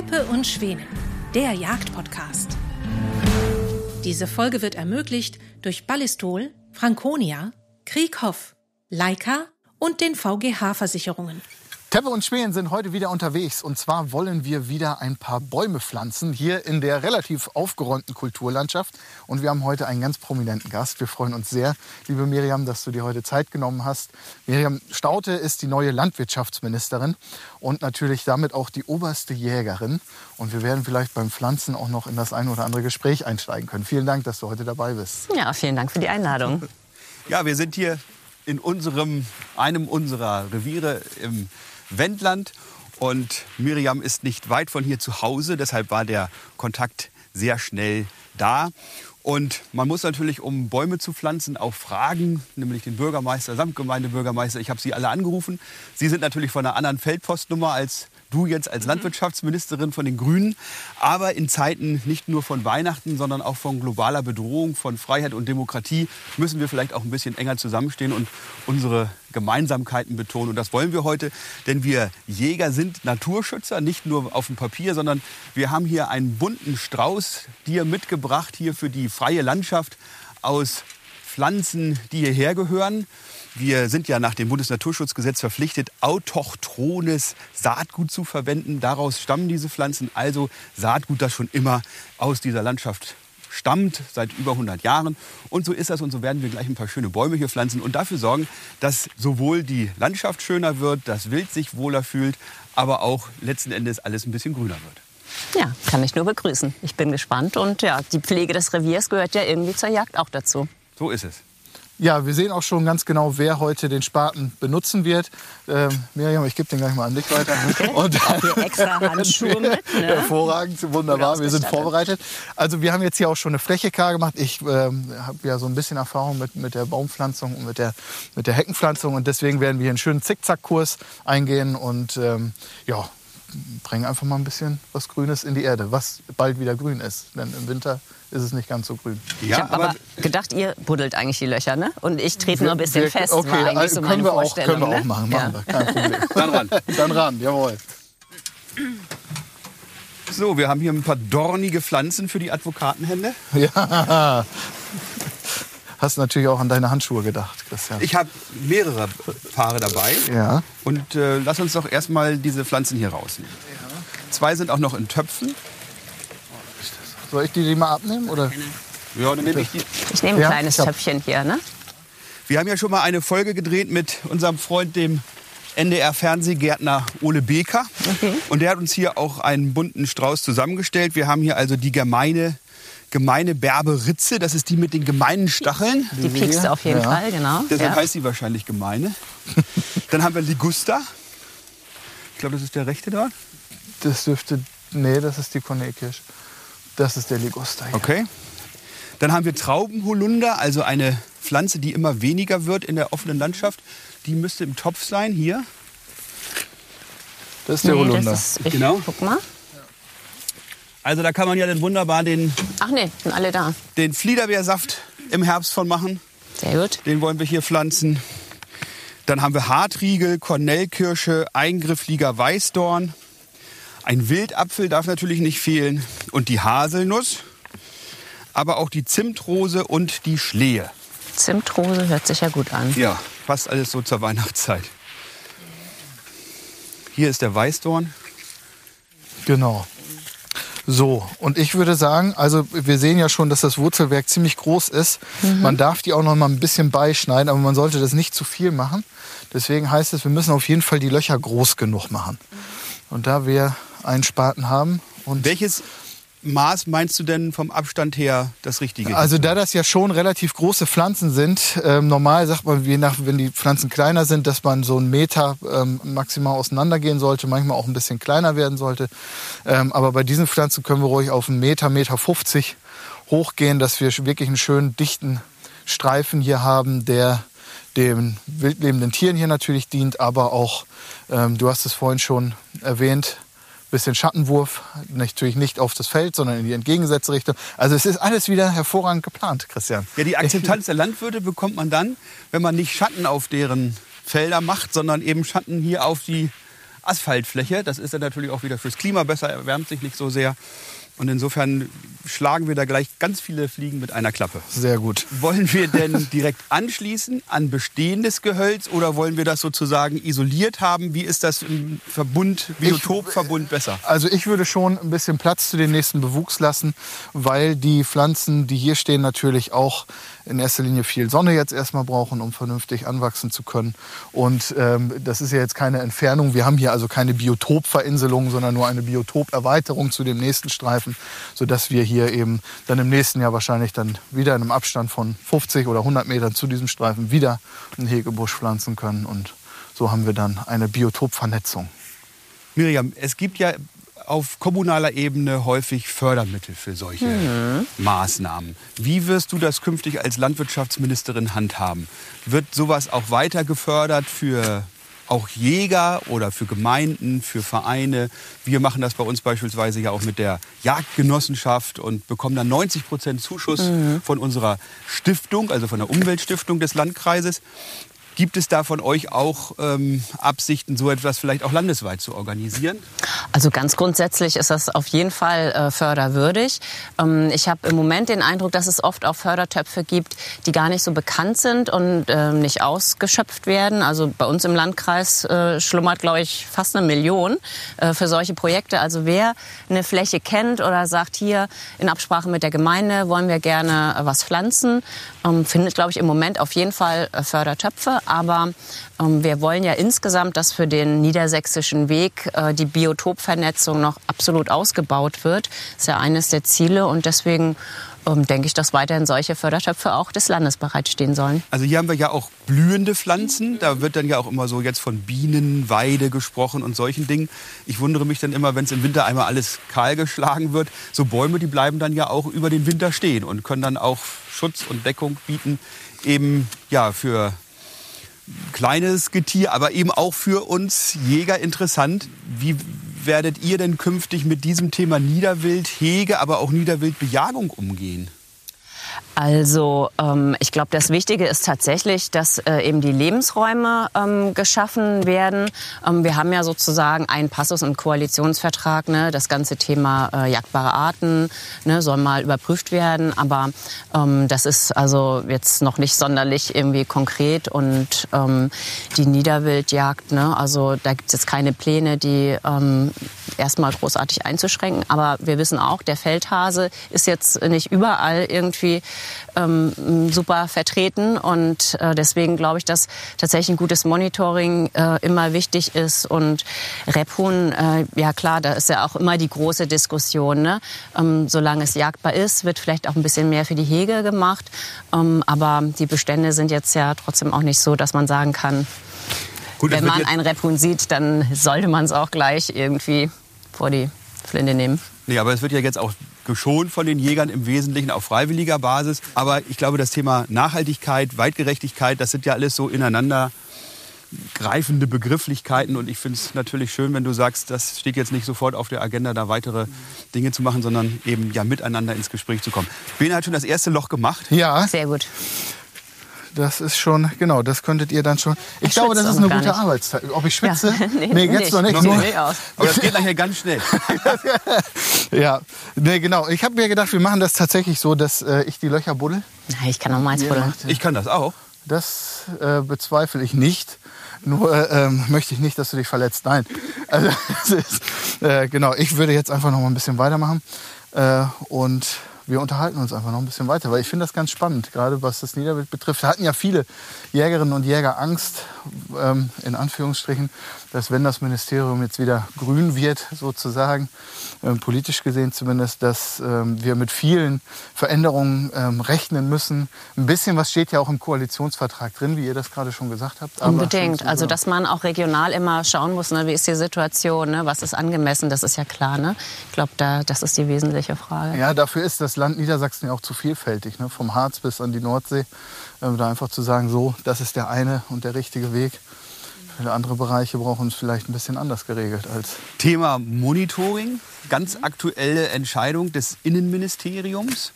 Teppe und Schwänen, der Jagdpodcast. Diese Folge wird ermöglicht durch Ballistol, Franconia, Krieghoff, Leica und den VGH-Versicherungen. Teppe und Schweden sind heute wieder unterwegs. Und zwar wollen wir wieder ein paar Bäume pflanzen, hier in der relativ aufgeräumten Kulturlandschaft. Und wir haben heute einen ganz prominenten Gast. Wir freuen uns sehr, liebe Miriam, dass du dir heute Zeit genommen hast. Miriam Staute ist die neue Landwirtschaftsministerin und natürlich damit auch die oberste Jägerin. Und wir werden vielleicht beim Pflanzen auch noch in das ein oder andere Gespräch einsteigen können. Vielen Dank, dass du heute dabei bist. Ja, vielen Dank für die Einladung. Ja, wir sind hier in unserem, einem unserer Reviere im Wendland. Und Miriam ist nicht weit von hier zu Hause, deshalb war der Kontakt sehr schnell da. Und man muss natürlich, um Bäume zu pflanzen, auch fragen, nämlich den Bürgermeister, Samtgemeindebürgermeister. Ich habe sie alle angerufen. Sie sind natürlich von einer anderen Feldpostnummer als du jetzt als Landwirtschaftsministerin von den Grünen. Aber in Zeiten nicht nur von Weihnachten, sondern auch von globaler Bedrohung, von Freiheit und Demokratie müssen wir vielleicht auch ein bisschen enger zusammenstehen und unsere Gemeinsamkeiten betonen. Und das wollen wir heute, denn wir Jäger sind Naturschützer, nicht nur auf dem Papier, sondern wir haben hier einen bunten Strauß dir mitgebracht, hier für die freie Landschaft aus Pflanzen, die hierher gehören. Wir sind ja nach dem Bundesnaturschutzgesetz verpflichtet, autochthones Saatgut zu verwenden. Daraus stammen diese Pflanzen, also Saatgut, das schon immer aus dieser Landschaft stammt, seit über 100 Jahren. Und so ist das und so werden wir gleich ein paar schöne Bäume hier pflanzen und dafür sorgen, dass sowohl die Landschaft schöner wird, das Wild sich wohler fühlt, aber auch letzten Endes alles ein bisschen grüner wird. Ja, kann ich nur begrüßen. Ich bin gespannt und ja, die Pflege des Reviers gehört ja irgendwie zur Jagd auch dazu. So ist es. Ja, wir sehen auch schon ganz genau, wer heute den Spaten benutzen wird. Ähm, Miriam, ich gebe den gleich mal einen Blick weiter. Und hier extra Handschuhe mit. Ne? Hervorragend, wunderbar, wir sind vorbereitet. Also wir haben jetzt hier auch schon eine Fläche klar gemacht. Ich ähm, habe ja so ein bisschen Erfahrung mit, mit der Baumpflanzung und mit der, mit der Heckenpflanzung und deswegen werden wir hier einen schönen Zickzackkurs eingehen und ähm, ja, bringen einfach mal ein bisschen was Grünes in die Erde, was bald wieder grün ist. Denn im Winter ist es nicht ganz so grün. Ja, ich habe aber, gedacht, ihr buddelt eigentlich die Löcher, ne? Und ich trete nur ein bisschen wir, fest. Okay, war eigentlich also so können, meine wir auch, können wir ne? auch machen, machen ja. wir, kein Problem. Dann ran. Dann ran, jawohl. So, wir haben hier ein paar dornige Pflanzen für die Advokatenhände. Ja. Hast natürlich auch an deine Handschuhe gedacht, Christian. Ich habe mehrere Paare dabei. Ja. Und äh, lass uns doch erstmal diese Pflanzen hier rausnehmen. Zwei sind auch noch in Töpfen. Soll ich die, die mal abnehmen? Oder? Ja, dann nehme ich die. Ich nehme ein Ja, kleines Töpfchen hier, ne? Wir haben ja schon mal eine Folge gedreht mit unserem Freund, dem NDR-Fernsehgärtner Ole Beker. Okay. Und der hat uns hier auch einen bunten Strauß zusammengestellt. Wir haben hier also die gemeine, gemeine Berberitze. Das ist die mit den gemeinen Stacheln. Die piekst du auf jeden Ja. Fall, genau. Deshalb ja. heißt sie wahrscheinlich gemeine. Dann haben wir Ligusta. Ich glaube, das ist der rechte dort. Das dürfte. Nee, das ist die Cornelkirsch. Das ist der Liguster hier. Okay. Dann haben wir Traubenholunder, also eine Pflanze, die immer weniger wird in der offenen Landschaft. Die müsste im Topf sein, hier. Das ist der nee, Holunder. das ist, ich, Genau. Guck mal. Also da kann man ja dann wunderbar den, Ach nee, sind alle da. den Fliederbeersaft im Herbst von machen. Sehr gut. Den wollen wir hier pflanzen. Dann haben wir Hartriegel, Kornellkirsche, eingriffliger Weißdorn. Ein Wildapfel darf natürlich nicht fehlen. Und die Haselnuss. Aber auch die Zimtrose und die Schlehe. Zimtrose hört sich ja gut an. Ja, passt alles so zur Weihnachtszeit. Hier ist der Weißdorn. Genau. So, und ich würde sagen, also wir sehen ja schon, dass das Wurzelwerk ziemlich groß ist. Man darf die auch noch mal ein bisschen beischneiden, aber man sollte das nicht zu viel machen. Deswegen heißt es, wir müssen auf jeden Fall die Löcher groß genug machen. Und da wir einen Spaten haben und Welches Maß meinst du denn vom Abstand her das Richtige? Also da das ja schon relativ große Pflanzen sind, ähm, normal sagt man, je nach, wenn die Pflanzen kleiner sind, dass man so einen Meter ähm, maximal auseinandergehen sollte, manchmal auch ein bisschen kleiner werden sollte. Ähm, aber bei diesen Pflanzen können wir ruhig auf einen Meter, Meter 50 hochgehen, dass wir wirklich einen schönen dichten Streifen hier haben, der den wildlebenden Tieren hier natürlich dient, aber auch, ähm, du hast es vorhin schon erwähnt, bisschen Schattenwurf, natürlich nicht auf das Feld, sondern in die entgegengesetzte Richtung. Also es ist alles wieder hervorragend geplant, Christian. Ja, die Akzeptanz der Landwirte bekommt man dann, wenn man nicht Schatten auf deren Felder macht, sondern eben Schatten hier auf die Asphaltfläche. Das ist dann natürlich auch wieder fürs Klima besser, erwärmt sich nicht so sehr. Und insofern schlagen wir da gleich ganz viele Fliegen mit einer Klappe. Sehr gut. Wollen wir denn direkt anschließen an bestehendes Gehölz oder wollen wir das sozusagen isoliert haben? Wie ist das im Verbund, Biotopverbund besser? Also ich würde schon ein bisschen Platz zu den nächsten Bewuchs lassen, weil die Pflanzen, die hier stehen, natürlich auch in erster Linie viel Sonne jetzt erstmal brauchen, um vernünftig anwachsen zu können. Und ähm, das ist ja jetzt keine Entfernung. Wir haben hier also keine Biotopverinselung, sondern nur eine Biotoperweiterung zu dem nächsten Streifen, sodass wir hier eben dann im nächsten Jahr wahrscheinlich dann wieder in einem Abstand von 50 oder 100 Metern zu diesem Streifen wieder einen Hegebusch pflanzen können. Und so haben wir dann eine Biotopvernetzung. Miriam, es gibt ja auf kommunaler Ebene häufig Fördermittel für solche mhm. Maßnahmen. Wie wirst du das künftig als Landwirtschaftsministerin handhaben? Wird sowas auch weiter gefördert für auch Jäger oder für Gemeinden, für Vereine. Wir machen das bei uns beispielsweise ja auch mit der Jagdgenossenschaft und bekommen dann 90 Prozent Zuschuss mhm. von unserer Stiftung, also von der Umweltstiftung des Landkreises. Gibt es da von euch auch ähm, Absichten, so etwas vielleicht auch landesweit zu organisieren? Also ganz grundsätzlich ist das auf jeden Fall äh, förderwürdig. Ähm, ich habe im Moment den Eindruck, dass es oft auch Fördertöpfe gibt, die gar nicht so bekannt sind und äh, nicht ausgeschöpft werden. Also bei uns im Landkreis äh, schlummert, glaube ich, fast eine Million äh, für solche Projekte. Also wer eine Fläche kennt oder sagt, hier in Absprache mit der Gemeinde wollen wir gerne äh, was pflanzen, ähm, findet, glaube ich, im Moment auf jeden Fall äh, Fördertöpfe. Aber ähm, wir wollen ja insgesamt, dass für den niedersächsischen Weg äh, die Biotopvernetzung noch absolut ausgebaut wird. Das ist ja eines der Ziele und deswegen ähm, denke ich, dass weiterhin solche Fördertöpfe auch des Landes bereitstehen sollen. Also hier haben wir ja auch blühende Pflanzen. Da wird dann ja auch immer so jetzt von Bienenweide gesprochen und solchen Dingen. Ich wundere mich dann immer, wenn es im Winter einmal alles kahl geschlagen wird. So Bäume, die bleiben dann ja auch über den Winter stehen und können dann auch Schutz und Deckung bieten, eben ja für kleines Getier, aber eben auch für uns Jäger interessant. Wie werdet ihr denn künftig mit diesem Thema Niederwild, Hege, aber auch Niederwildbejagung umgehen? Also ähm, ich glaube, das Wichtige ist tatsächlich, dass äh, eben die Lebensräume ähm, geschaffen werden. Ähm, wir haben ja sozusagen einen Passus im Koalitionsvertrag, ne, das ganze Thema äh, jagdbare Arten ne, soll mal überprüft werden, aber ähm, das ist also jetzt noch nicht sonderlich irgendwie konkret. Und ähm, die Niederwildjagd, ne, also da gibt es jetzt keine Pläne, die ähm, erstmal großartig einzuschränken, aber wir wissen auch, der Feldhase ist jetzt nicht überall irgendwie ähm, super vertreten. Und äh, deswegen glaube ich, dass tatsächlich ein gutes Monitoring äh, immer wichtig ist. Und Rebhuhn, äh, ja klar, da ist ja auch immer die große Diskussion. Ne? Ähm, solange es jagdbar ist, wird vielleicht auch ein bisschen mehr für die Hege gemacht. Ähm, aber die Bestände sind jetzt ja trotzdem auch nicht so, dass man sagen kann, Gut, wenn man ein Rebhuhn sieht, dann sollte man es auch gleich irgendwie vor die Flinte nehmen. Nee, aber es wird ja jetzt auch geschont von den Jägern im Wesentlichen auf freiwilliger Basis. Aber ich glaube, das Thema Nachhaltigkeit, Weitgerechtigkeit, das sind ja alles so ineinander greifende Begrifflichkeiten. Und ich finde es natürlich schön, wenn du sagst, das steht jetzt nicht sofort auf der Agenda, da weitere Dinge zu machen, sondern eben ja miteinander ins Gespräch zu kommen. Bene hat schon das erste Loch gemacht. Ja. Sehr gut. Das ist schon, genau, das könntet ihr dann schon. Ich, ich glaube, das ist eine gute nicht. Arbeitszeit. Ob ich schwitze? Ja. nee, nee, jetzt nicht. noch nicht. Nee, Aber das geht nachher ganz schnell. ja, nee, genau. Ich habe mir gedacht, wir machen das tatsächlich so, dass äh, ich die Löcher buddel. ich kann auch meins buddeln. Ich kann das auch. Das äh, bezweifle ich nicht. Nur äh, ähm, möchte ich nicht, dass du dich verletzt. Nein. Also, ist, äh, genau, ich würde jetzt einfach noch mal ein bisschen weitermachen. Äh, und wir unterhalten uns einfach noch ein bisschen weiter, weil ich finde das ganz spannend, gerade was das Niederwild betrifft. Da hatten ja viele Jägerinnen und Jäger Angst, ähm, in Anführungsstrichen, dass wenn das Ministerium jetzt wieder grün wird, sozusagen, ähm, politisch gesehen zumindest, dass ähm, wir mit vielen Veränderungen ähm, rechnen müssen. Ein bisschen was steht ja auch im Koalitionsvertrag drin, wie ihr das gerade schon gesagt habt. Unbedingt. Also, dass man auch regional immer schauen muss, ne, wie ist die Situation, ne, was ist angemessen, das ist ja klar. Ne? Ich glaube, da, das ist die wesentliche Frage. Ja, dafür ist das Land Niedersachsen ja auch zu vielfältig, ne? vom Harz bis an die Nordsee. Ähm, da einfach zu sagen, so, das ist der eine und der richtige Weg. Viele andere Bereiche brauchen es vielleicht ein bisschen anders geregelt als. Thema Monitoring, ganz aktuelle Entscheidung des Innenministeriums.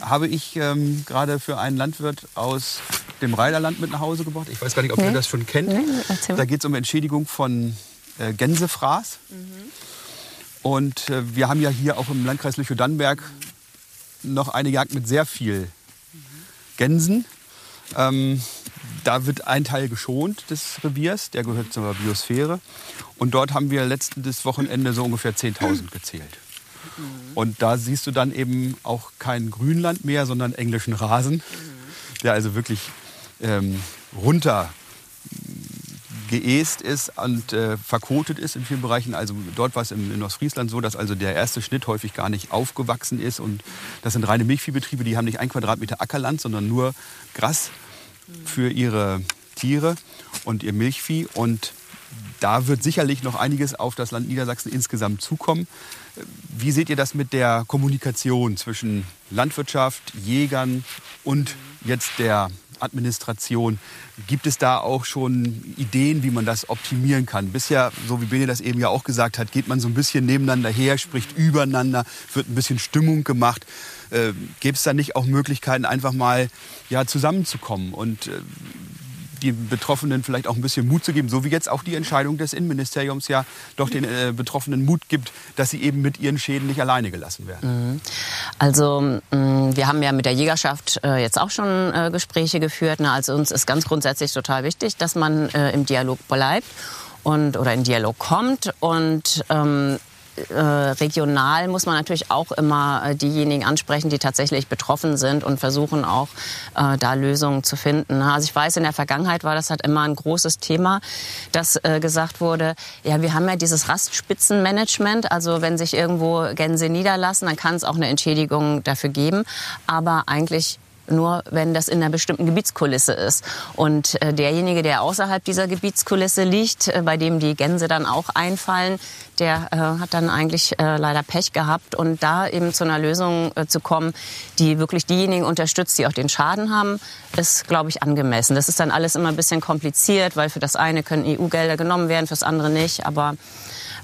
Habe ich ähm, gerade für einen Landwirt aus dem Rheiderland mit nach Hause gebracht. Ich weiß gar nicht, ob nee. ihr das schon kennt. Nee, da geht es um Entschädigung von äh, Gänsefraß. Und äh, wir haben ja hier auch im Landkreis Lüchow-Dannenberg noch eine Jagd mit sehr viel Gänsen. Ähm, da wird ein Teil geschont des Reviers, der gehört zur Biosphäre. Und dort haben wir letztes Wochenende so ungefähr 10.000 gezählt. Und da siehst du dann eben auch kein Grünland mehr, sondern englischen Rasen, der also wirklich ähm, runter geäst ist und äh, verkotet ist in vielen Bereichen. Also dort war es in, in Ostfriesland so, dass also der erste Schnitt häufig gar nicht aufgewachsen ist. Und das sind reine Milchviehbetriebe, die haben nicht ein Quadratmeter Ackerland, sondern nur Gras für ihre Tiere und ihr Milchvieh. Und da wird sicherlich noch einiges auf das Land Niedersachsen insgesamt zukommen. Wie seht ihr das mit der Kommunikation zwischen Landwirtschaft, Jägern und jetzt der Administration? Gibt es da auch schon Ideen, wie man das optimieren kann? Bisher, so wie Bene das eben ja auch gesagt hat, geht man so ein bisschen nebeneinander her, spricht übereinander, wird ein bisschen Stimmung gemacht. Äh, Gäbe es da nicht auch Möglichkeiten, einfach mal ja, zusammenzukommen und äh, die Betroffenen vielleicht auch ein bisschen Mut zu geben, so wie jetzt auch die Entscheidung des Innenministeriums ja doch den äh, Betroffenen Mut gibt, dass sie eben mit ihren Schäden nicht alleine gelassen werden. Also mh, wir haben ja mit der Jägerschaft äh, jetzt auch schon äh, Gespräche geführt. Also uns ist ganz grundsätzlich total wichtig, dass man äh, im Dialog bleibt und oder in Dialog kommt und ähm, äh, regional muss man natürlich auch immer äh, diejenigen ansprechen, die tatsächlich betroffen sind und versuchen auch äh, da Lösungen zu finden. ne? Also ich weiß, in der Vergangenheit war das halt immer ein großes Thema, dass äh, gesagt wurde, ja, wir haben ja dieses Rastspitzenmanagement, also wenn sich irgendwo Gänse niederlassen, dann kann es auch eine Entschädigung dafür geben, aber eigentlich nur wenn das in einer bestimmten Gebietskulisse ist. Und äh, derjenige, der außerhalb dieser Gebietskulisse liegt, äh, bei dem die Gänse dann auch einfallen, der äh, hat dann eigentlich äh, leider Pech gehabt. Und da eben zu einer Lösung äh, zu kommen, die wirklich diejenigen unterstützt, die auch den Schaden haben, ist, glaube ich, angemessen. Das ist dann alles immer ein bisschen kompliziert, weil für das eine können EU-Gelder genommen werden, fürs andere nicht. Aber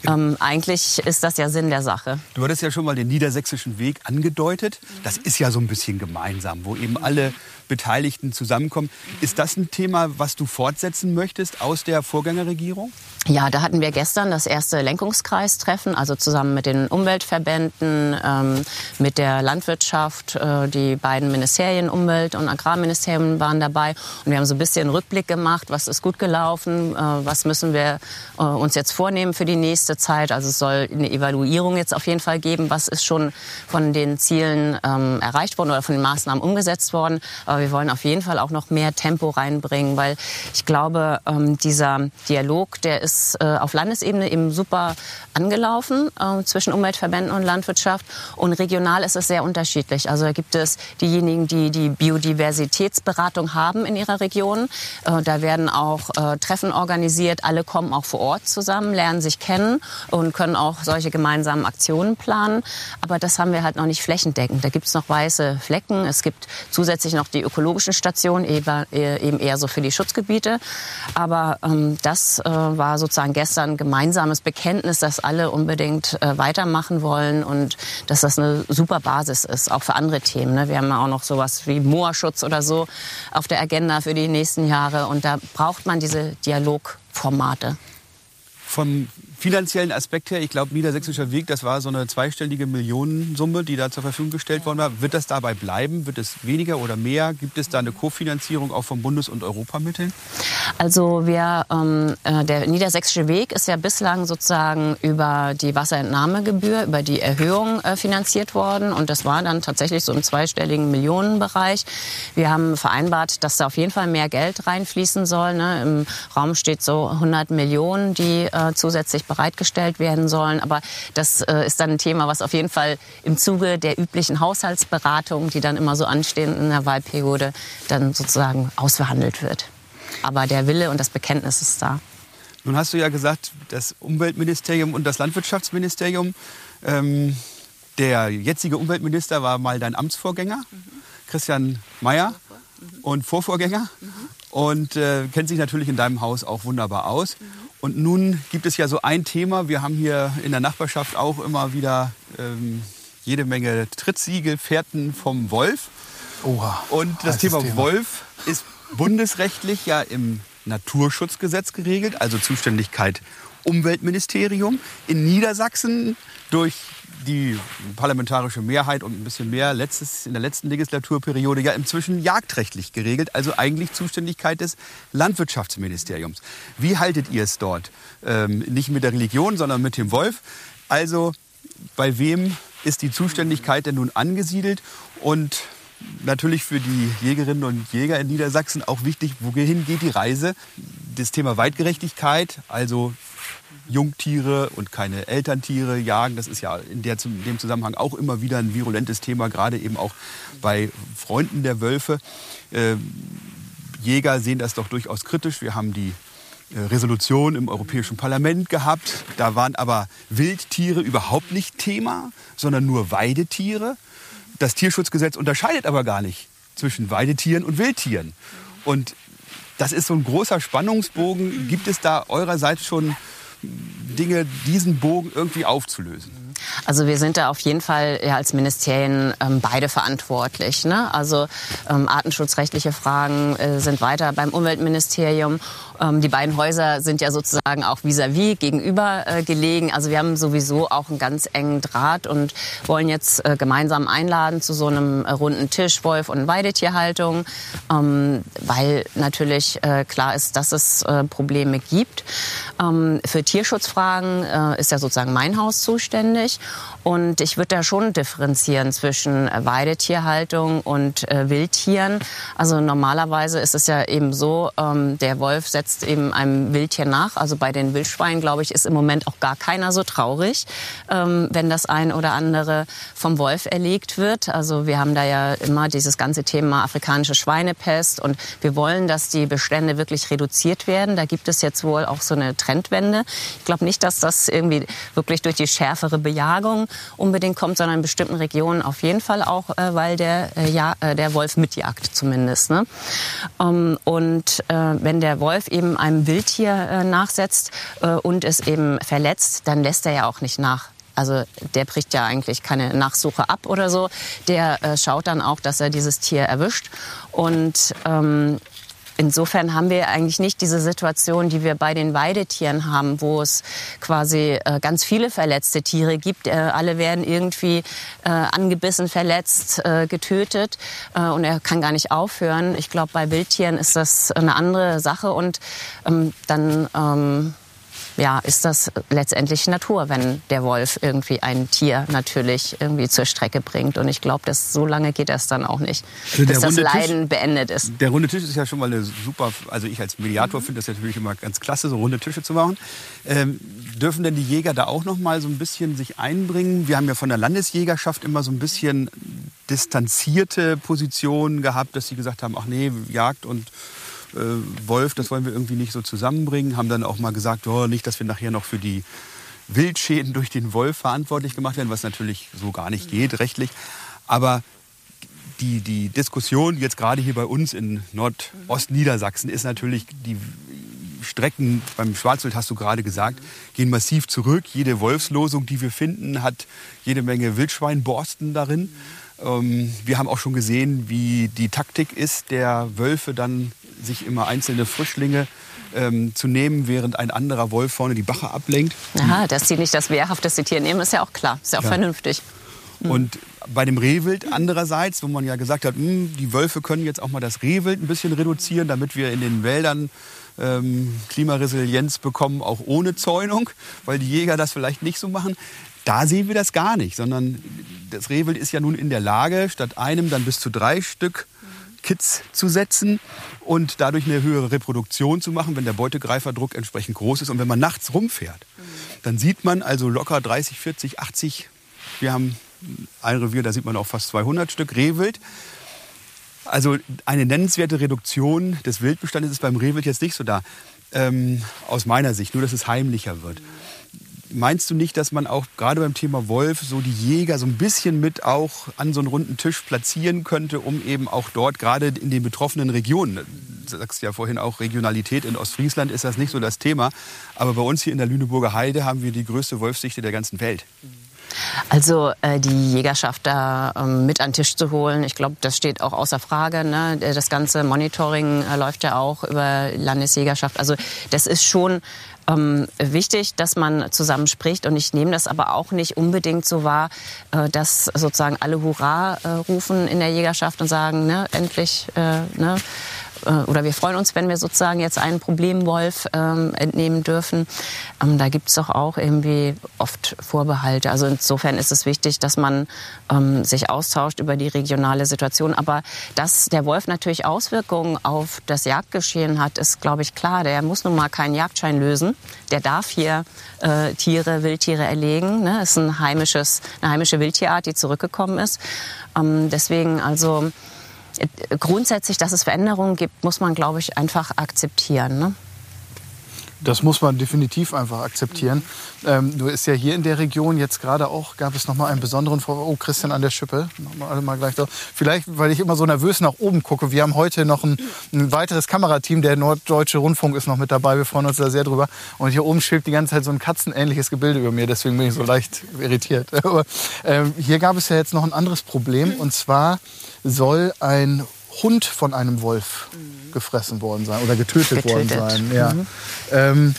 ähm, eigentlich ist das ja Sinn der Sache. Du hattest ja schon mal den niedersächsischen Weg angedeutet. Das ist ja so ein bisschen gemeinsam, wo eben alle Beteiligten zusammenkommen. Ist das ein Thema, was du fortsetzen möchtest aus der Vorgängerregierung? Ja, da hatten wir gestern das erste Lenkungskreistreffen, also zusammen mit den Umweltverbänden, ähm, mit der Landwirtschaft, äh, die beiden Ministerien, Umwelt- und Agrarministerium waren dabei. Und wir haben so ein bisschen Rückblick gemacht, was ist gut gelaufen, äh, was müssen wir äh, uns jetzt vornehmen für die nächste Zeit. Also es soll eine Evaluierung jetzt auf jeden Fall geben, was ist schon von den Zielen ähm, erreicht worden oder von den Maßnahmen umgesetzt worden. Aber wir wollen auf jeden Fall auch noch mehr Tempo reinbringen, weil ich glaube, ähm, dieser Dialog, der ist äh, auf Landesebene eben super angelaufen äh, zwischen Umweltverbänden und Landwirtschaft. Und regional ist es sehr unterschiedlich. Also da gibt es diejenigen, die die Biodiversitätsberatung haben in ihrer Region. Äh, da werden auch Treffen organisiert. Alle kommen auch vor Ort zusammen, lernen sich kennen und können auch solche gemeinsamen Aktionen planen. Aber das haben wir halt noch nicht flächendeckend. Da gibt es noch weiße Flecken. Es gibt zusätzlich noch die ökologischen Stationen, eben eben eher so für die Schutzgebiete. Aber ähm, das äh, war sozusagen gestern ein gemeinsames Bekenntnis, dass alle unbedingt äh, weitermachen wollen und dass das eine super Basis ist, auch für andere Themen. Ne? Wir haben ja auch noch sowas wie Moorschutz oder so auf der Agenda für die nächsten Jahre und da braucht man diese Dialogformate. Vom finanziellen Aspekt her, ich glaube, Niedersächsischer Weg, das war so eine zweistellige Millionensumme, die da zur Verfügung gestellt worden war. Wird das dabei bleiben? Wird es weniger oder mehr? Gibt es da eine Kofinanzierung auch von Bundes- und Europamitteln? Also wir, ähm, äh, der Niedersächsische Weg ist ja bislang sozusagen über die Wasserentnahmegebühr, über die Erhöhung äh, finanziert worden. Und das war dann tatsächlich so im zweistelligen Millionenbereich. Wir haben vereinbart, dass da auf jeden Fall mehr Geld reinfließen soll. Ne? Im Raum steht so 100 Millionen, die äh, zusätzlich bereitgestellt werden sollen. Aber das äh, ist dann ein Thema, was auf jeden Fall im Zuge der üblichen Haushaltsberatungen, die dann immer so anstehen in der Wahlperiode, dann sozusagen ausverhandelt wird. Aber der Wille und das Bekenntnis ist da. Nun hast du ja gesagt, das Umweltministerium und das Landwirtschaftsministerium. Ähm, der jetzige Umweltminister war mal dein Amtsvorgänger, Christian Mayer, und Vorvorgänger. Und äh, kennt sich natürlich in deinem Haus auch wunderbar aus. Und nun gibt es ja so ein Thema. Wir haben hier in der Nachbarschaft auch immer wieder ähm, jede Menge Trittsiegel, Fährten vom Wolf. Oha. Und das Thema, Thema. Wolf ist bundesrechtlich ja im Naturschutzgesetz geregelt, also Zuständigkeit Umweltministerium. In Niedersachsen durch die parlamentarische Mehrheit und ein bisschen mehr letztes, in der letzten Legislaturperiode ja inzwischen jagdrechtlich geregelt, also eigentlich Zuständigkeit des Landwirtschaftsministeriums. Wie haltet ihr es dort? Ähm, nicht mit der Religion, sondern mit dem Wolf. Also bei wem ist die Zuständigkeit denn nun angesiedelt? Und natürlich für die Jägerinnen und Jäger in Niedersachsen auch wichtig, wohin geht die Reise? Das Thema Weitgerechtigkeit, also Jungtiere und keine Elterntiere jagen. Das ist ja in, der, in, dem Zusammenhang auch immer wieder ein virulentes Thema, gerade eben auch bei Freunden der Wölfe. Äh, Jäger sehen das doch durchaus kritisch. Wir haben die äh, Resolution im Europäischen Parlament gehabt. Da waren aber Wildtiere überhaupt nicht Thema, sondern nur Weidetiere. Das Tierschutzgesetz unterscheidet aber gar nicht zwischen Weidetieren und Wildtieren. Und das ist so ein großer Spannungsbogen. Gibt es da eurerseits schon Dinge, diesen Bogen irgendwie aufzulösen? Also wir sind da auf jeden Fall ja, als Ministerien ähm, beide verantwortlich. Ne? Also ähm, artenschutzrechtliche Fragen äh, sind weiter beim Umweltministerium. Ähm, die beiden Häuser sind ja sozusagen auch vis-à-vis -vis gegenüber äh, gelegen. Also wir haben sowieso auch einen ganz engen Draht und wollen jetzt äh, gemeinsam einladen zu so einem äh, runden Tisch Wolf- und Weidetierhaltung, ähm, weil natürlich äh, klar ist, dass es äh, Probleme gibt. Ähm, für Tierschutzfragen ist ja sozusagen mein Haus zuständig. Und ich würde da schon differenzieren zwischen Weidetierhaltung und äh, Wildtieren. Also normalerweise ist es ja eben so, ähm, der Wolf setzt eben einem Wildtier nach. Also bei den Wildschweinen, glaube ich, ist im Moment auch gar keiner so traurig, ähm, wenn das ein oder andere vom Wolf erlegt wird. Also wir haben da ja immer dieses ganze Thema afrikanische Schweinepest und wir wollen, dass die Bestände wirklich reduziert werden. Da gibt es jetzt wohl auch so eine Trendwende. Ich glaube nicht, dass das irgendwie wirklich durch die schärfere Bejagung unbedingt kommt, sondern in bestimmten Regionen auf jeden Fall auch, äh, weil der, äh, ja, äh, der Wolf mitjagt zumindest. Ne? Ähm, und wenn der Wolf eben einem Wildtier nachsetzt und es eben verletzt, dann lässt er ja auch nicht nach. Also der bricht ja eigentlich keine Nachsuche ab oder so. Der äh, schaut dann auch, dass er dieses Tier erwischt. Und ähm, Insofern haben wir eigentlich nicht diese Situation, die wir bei den Weidetieren haben, wo es quasi äh, ganz viele verletzte Tiere gibt. Äh, alle werden irgendwie äh, angebissen, verletzt, äh, getötet äh, und er kann gar nicht aufhören. Ich glaube, bei Wildtieren ist das eine andere Sache und ähm, dann ähm, ja, ist das letztendlich Natur, wenn der Wolf irgendwie ein Tier natürlich irgendwie zur Strecke bringt. Und ich glaube, dass so lange geht das dann auch nicht, also dass das Leiden Tisch, beendet ist. Der runde Tisch ist ja schon mal eine super, also ich als Mediator mhm. finde das natürlich immer ganz klasse, so runde Tische zu machen. Ähm, dürfen denn die Jäger da auch noch mal so ein bisschen sich einbringen? Wir haben ja von der Landesjägerschaft immer so ein bisschen distanzierte Positionen gehabt, dass sie gesagt haben, ach nee, Jagd und Wolf, das wollen wir irgendwie nicht so zusammenbringen. Haben dann auch mal gesagt, oh, nicht, dass wir nachher noch für die Wildschäden durch den Wolf verantwortlich gemacht werden, was natürlich so gar nicht geht rechtlich. Aber die, die Diskussion jetzt gerade hier bei uns in Nordostniedersachsen ist natürlich, die Strecken beim Schwarzwild, hast du gerade gesagt, gehen massiv zurück. Jede Wolfslosung, die wir finden, hat jede Menge Wildschweinborsten darin. Ähm, wir haben auch schon gesehen, wie die Taktik ist, der Wölfe dann sich immer einzelne Frischlinge ähm, zu nehmen, während ein anderer Wolf vorne die Bache ablenkt. Aha, dass sie nicht das wehrhafteste Tier nehmen, ist ja auch klar, ist ja auch ja. vernünftig. Mhm. Und bei dem Rehwild andererseits, wo man ja gesagt hat, mh, hm, die Wölfe können jetzt auch mal das Rehwild ein bisschen reduzieren, damit wir in den Wäldern ähm, Klimaresilienz bekommen, auch ohne Zäunung, weil die Jäger das vielleicht nicht so machen. Da sehen wir das gar nicht, sondern das Rehwild ist ja nun in der Lage, statt einem dann bis zu drei Stück Kids zu setzen und dadurch eine höhere Reproduktion zu machen, wenn der Beutegreiferdruck entsprechend groß ist. Und wenn man nachts rumfährt, dann sieht man also locker 30, 40, 80. Wir haben ein Revier, da sieht man auch fast 200 Stück Rehwild. Also eine nennenswerte Reduktion des Wildbestandes ist beim Rehwild jetzt nicht so da, ähm, aus meiner Sicht, nur dass es heimlicher wird. Meinst du nicht, dass man auch gerade beim Thema Wolf so die Jäger so ein bisschen mit auch an so einen runden Tisch platzieren könnte, um eben auch dort gerade in den betroffenen Regionen, du sagst ja vorhin auch Regionalität in Ostfriesland ist das nicht so das Thema, aber bei uns hier in der Lüneburger Heide haben wir die größte Wolfsdichte der ganzen Welt. Also äh, die Jägerschaft da ähm, mit an den Tisch zu holen, ich glaube, das steht auch außer Frage. Ne? Das ganze Monitoring äh, läuft ja auch über Landesjägerschaft. Also das ist schon ähm, wichtig, dass man zusammen spricht. Und ich nehme das aber auch nicht unbedingt so wahr, äh, dass sozusagen alle Hurra äh, rufen in der Jägerschaft und sagen, ne, endlich, äh, ne, oder wir freuen uns, wenn wir sozusagen jetzt einen Problemwolf ähm, entnehmen dürfen. Ähm, da gibt es doch auch irgendwie oft Vorbehalte. Also insofern ist es wichtig, dass man ähm, sich austauscht über die regionale Situation. Aber dass der Wolf natürlich Auswirkungen auf das Jagdgeschehen hat, ist, glaube ich, klar. Der muss nun mal keinen Jagdschein lösen. Der darf hier äh, Tiere, Wildtiere erlegen. Ne? ist ein heimisches, eine heimische Wildtierart, die zurückgekommen ist. Ähm, deswegen also grundsätzlich, dass es Veränderungen gibt, muss man, glaube ich, einfach akzeptieren. Ne? Das muss man definitiv einfach akzeptieren. Ähm, du ist ja hier in der Region jetzt gerade auch, gab es nochmal einen besonderen Vor Oh, Christian an der Schippe. Machen alle mal gleich drauf. Vielleicht, weil ich immer so nervös nach oben gucke. Wir haben heute noch ein, ein, weiteres Kamerateam. Der Norddeutsche Rundfunk ist noch mit dabei. Wir freuen uns da sehr drüber. Und hier oben schwebt die ganze Zeit so ein katzenähnliches Gebilde über mir. Deswegen bin ich so leicht irritiert. Aber ähm, hier gab es ja jetzt noch ein anderes Problem. Und zwar soll ein Hund von einem Wolf. Gefressen worden sein oder getötet, getötet. worden sein. Ja. Mhm. Ähm,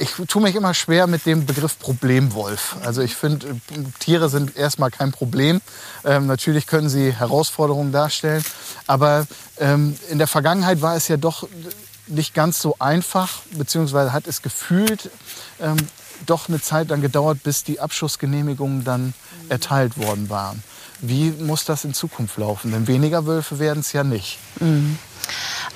ich tue mich immer schwer mit dem Begriff Problemwolf. Also ich finde, äh, Tiere sind erstmal kein Problem. Ähm, natürlich können sie Herausforderungen darstellen. Aber ähm, in der Vergangenheit war es ja doch nicht ganz so einfach, beziehungsweise hat es gefühlt ähm, doch eine Zeit dann gedauert, bis die Abschussgenehmigungen dann erteilt worden waren. Wie muss das in Zukunft laufen? Denn weniger Wölfe werden es ja nicht. Mhm.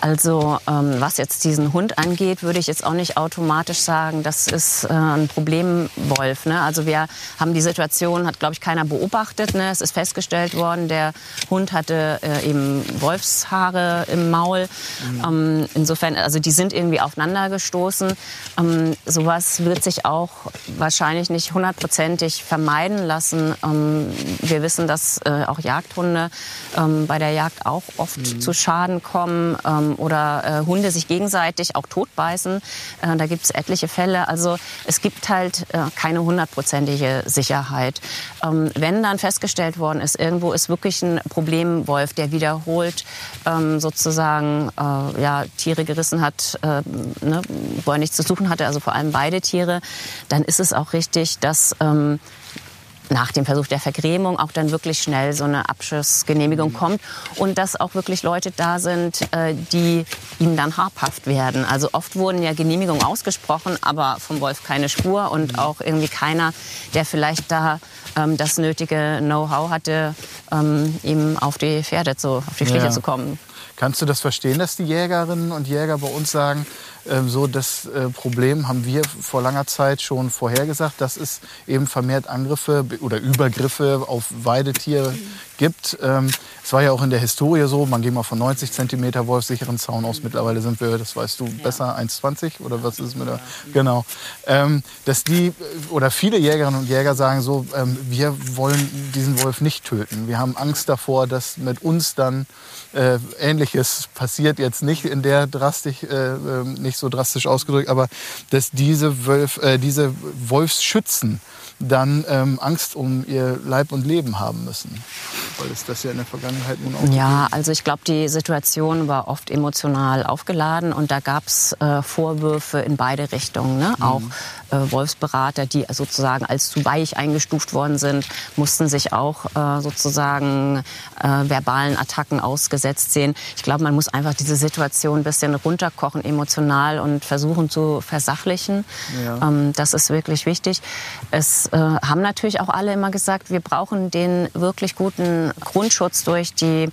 Also ähm, was jetzt diesen Hund angeht, würde ich jetzt auch nicht automatisch sagen, das ist äh, ein Problemwolf. Ne? Also wir haben die Situation, hat glaube ich keiner beobachtet. Ne? Es ist festgestellt worden, der Hund hatte äh, eben Wolfshaare im Maul. Mhm. Ähm, insofern, also die sind irgendwie aufeinander gestoßen. Ähm, sowas wird sich auch wahrscheinlich nicht hundertprozentig vermeiden lassen. Ähm, wir wissen, dass äh, auch Jagdhunde ähm, bei der Jagd auch oft mhm. zu Schaden kommen. Ähm, oder äh, Hunde sich gegenseitig auch totbeißen. Äh, da gibt es etliche Fälle. Also es gibt halt äh, keine hundertprozentige Sicherheit. Ähm, wenn dann festgestellt worden ist, irgendwo ist wirklich ein Problemwolf, der wiederholt ähm, sozusagen äh, ja, Tiere gerissen hat, äh, ne, wo er nichts zu suchen hatte, also vor allem beide Tiere, dann ist es auch richtig, dass ähm, nach dem Versuch der Vergrämung auch dann wirklich schnell so eine Abschussgenehmigung mhm. kommt und dass auch wirklich Leute da sind, äh, die ihnen dann habhaft werden. Also oft wurden ja Genehmigungen ausgesprochen, aber vom Wolf keine Spur und mhm. auch irgendwie keiner, der vielleicht da ähm, das nötige Know-how hatte, ähm, ihm auf die Pferde zu, auf die Schliche ja. zu kommen. Kannst du das verstehen, dass die Jägerinnen und Jäger bei uns sagen, so das äh, Problem haben wir vor langer Zeit schon vorhergesagt, dass es eben vermehrt Angriffe oder Übergriffe auf Weidetiere gibt. Ähm, es war ja auch in der Historie so, man geht mal von 90 cm wolfsicheren Zaun aus. Mittlerweile sind wir, das weißt du, besser 1,20 oder was ist mit der? Genau. Ähm, dass die oder viele Jägerinnen und Jäger sagen so, wir wollen diesen Wolf nicht töten. Wir haben Angst davor, dass mit uns dann äh, Ähnliches passiert jetzt nicht in der drastisch, äh, nicht nicht so drastisch ausgedrückt, aber dass diese, Wölf, äh, diese Wolfsschützen dann ähm, Angst um ihr Leib und Leben haben müssen. Weil es das ja in der Vergangenheit nun auch Ja, also ich glaube, die Situation war oft emotional aufgeladen und da gab es äh, Vorwürfe in beide Richtungen. Ne? Mhm. Auch Wolfsberater, die sozusagen als zu weich eingestuft worden sind, mussten sich auch äh, sozusagen äh, verbalen Attacken ausgesetzt sehen. Ich glaube, man muss einfach diese Situation ein bisschen runterkochen emotional und versuchen zu versachlichen. Ja. Ähm, das ist wirklich wichtig. Es äh, haben natürlich auch alle immer gesagt, wir brauchen den wirklich guten Grundschutz durch die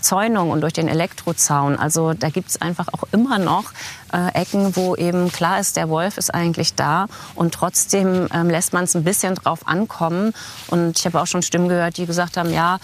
Zäunung und durch den Elektrozaun. Also da gibt es einfach auch immer noch äh, Ecken, wo eben klar ist, der Wolf ist eigentlich da und trotzdem ähm, lässt man es ein bisschen drauf ankommen. Und ich habe auch schon Stimmen gehört, die gesagt haben, ja,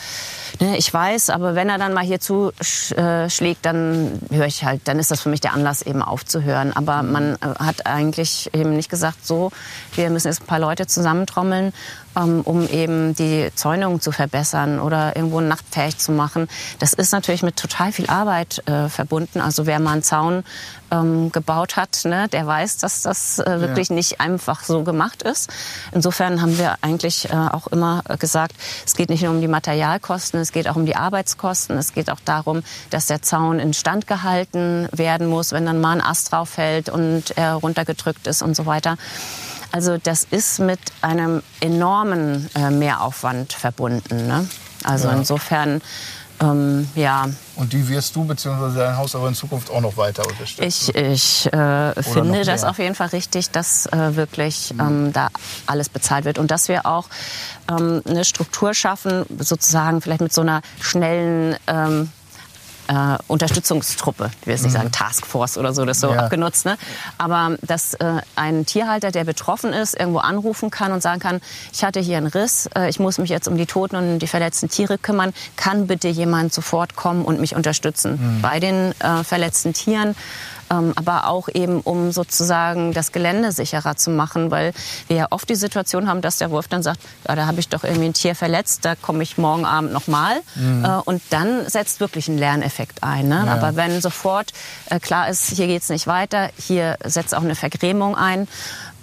ne, ich weiß, aber wenn er dann mal hier zuschlägt, dann höre ich halt, dann ist das für mich der Anlass eben aufzuhören. Aber man äh, hat eigentlich eben nicht gesagt, so, wir müssen jetzt ein paar Leute zusammentrommeln um eben die Zäunung zu verbessern oder irgendwo nachtfähig zu machen. Das ist natürlich mit total viel Arbeit äh, verbunden. Also wer mal einen Zaun ähm, gebaut hat, ne, der weiß, dass das äh, wirklich ja. nicht einfach so gemacht ist. Insofern haben wir eigentlich äh, auch immer gesagt, es geht nicht nur um die Materialkosten, es geht auch um die Arbeitskosten, es geht auch darum, dass der Zaun instand gehalten werden muss, wenn dann mal ein Ast drauf fällt und er runtergedrückt ist und so weiter. Also das ist mit einem enormen äh, Mehraufwand verbunden. Ne? Also ja. insofern ähm, ja. Und die wirst du bzw. dein Haus aber in Zukunft auch noch weiter unterstützen? Ich, ich äh, finde das auf jeden Fall richtig, dass äh, wirklich mhm. ähm, da alles bezahlt wird und dass wir auch ähm, eine Struktur schaffen, sozusagen vielleicht mit so einer schnellen ähm, äh, Unterstützungstruppe, ich will jetzt nicht mhm. sagen Taskforce oder so, das ist so ja. abgenutzt, ne? aber dass äh, ein Tierhalter, der betroffen ist, irgendwo anrufen kann und sagen kann, ich hatte hier einen Riss, äh, ich muss mich jetzt um die toten und die verletzten Tiere kümmern, kann bitte jemand sofort kommen und mich unterstützen mhm. bei den äh, verletzten Tieren aber auch eben, um sozusagen das Gelände sicherer zu machen, weil wir ja oft die Situation haben, dass der Wolf dann sagt, ja, da habe ich doch irgendwie ein Tier verletzt, da komme ich morgen Abend nochmal. Mhm. Äh, und dann setzt wirklich ein Lerneffekt ein. Ne? Ja. Aber wenn sofort äh, klar ist, hier geht es nicht weiter, hier setzt auch eine Vergrämung ein,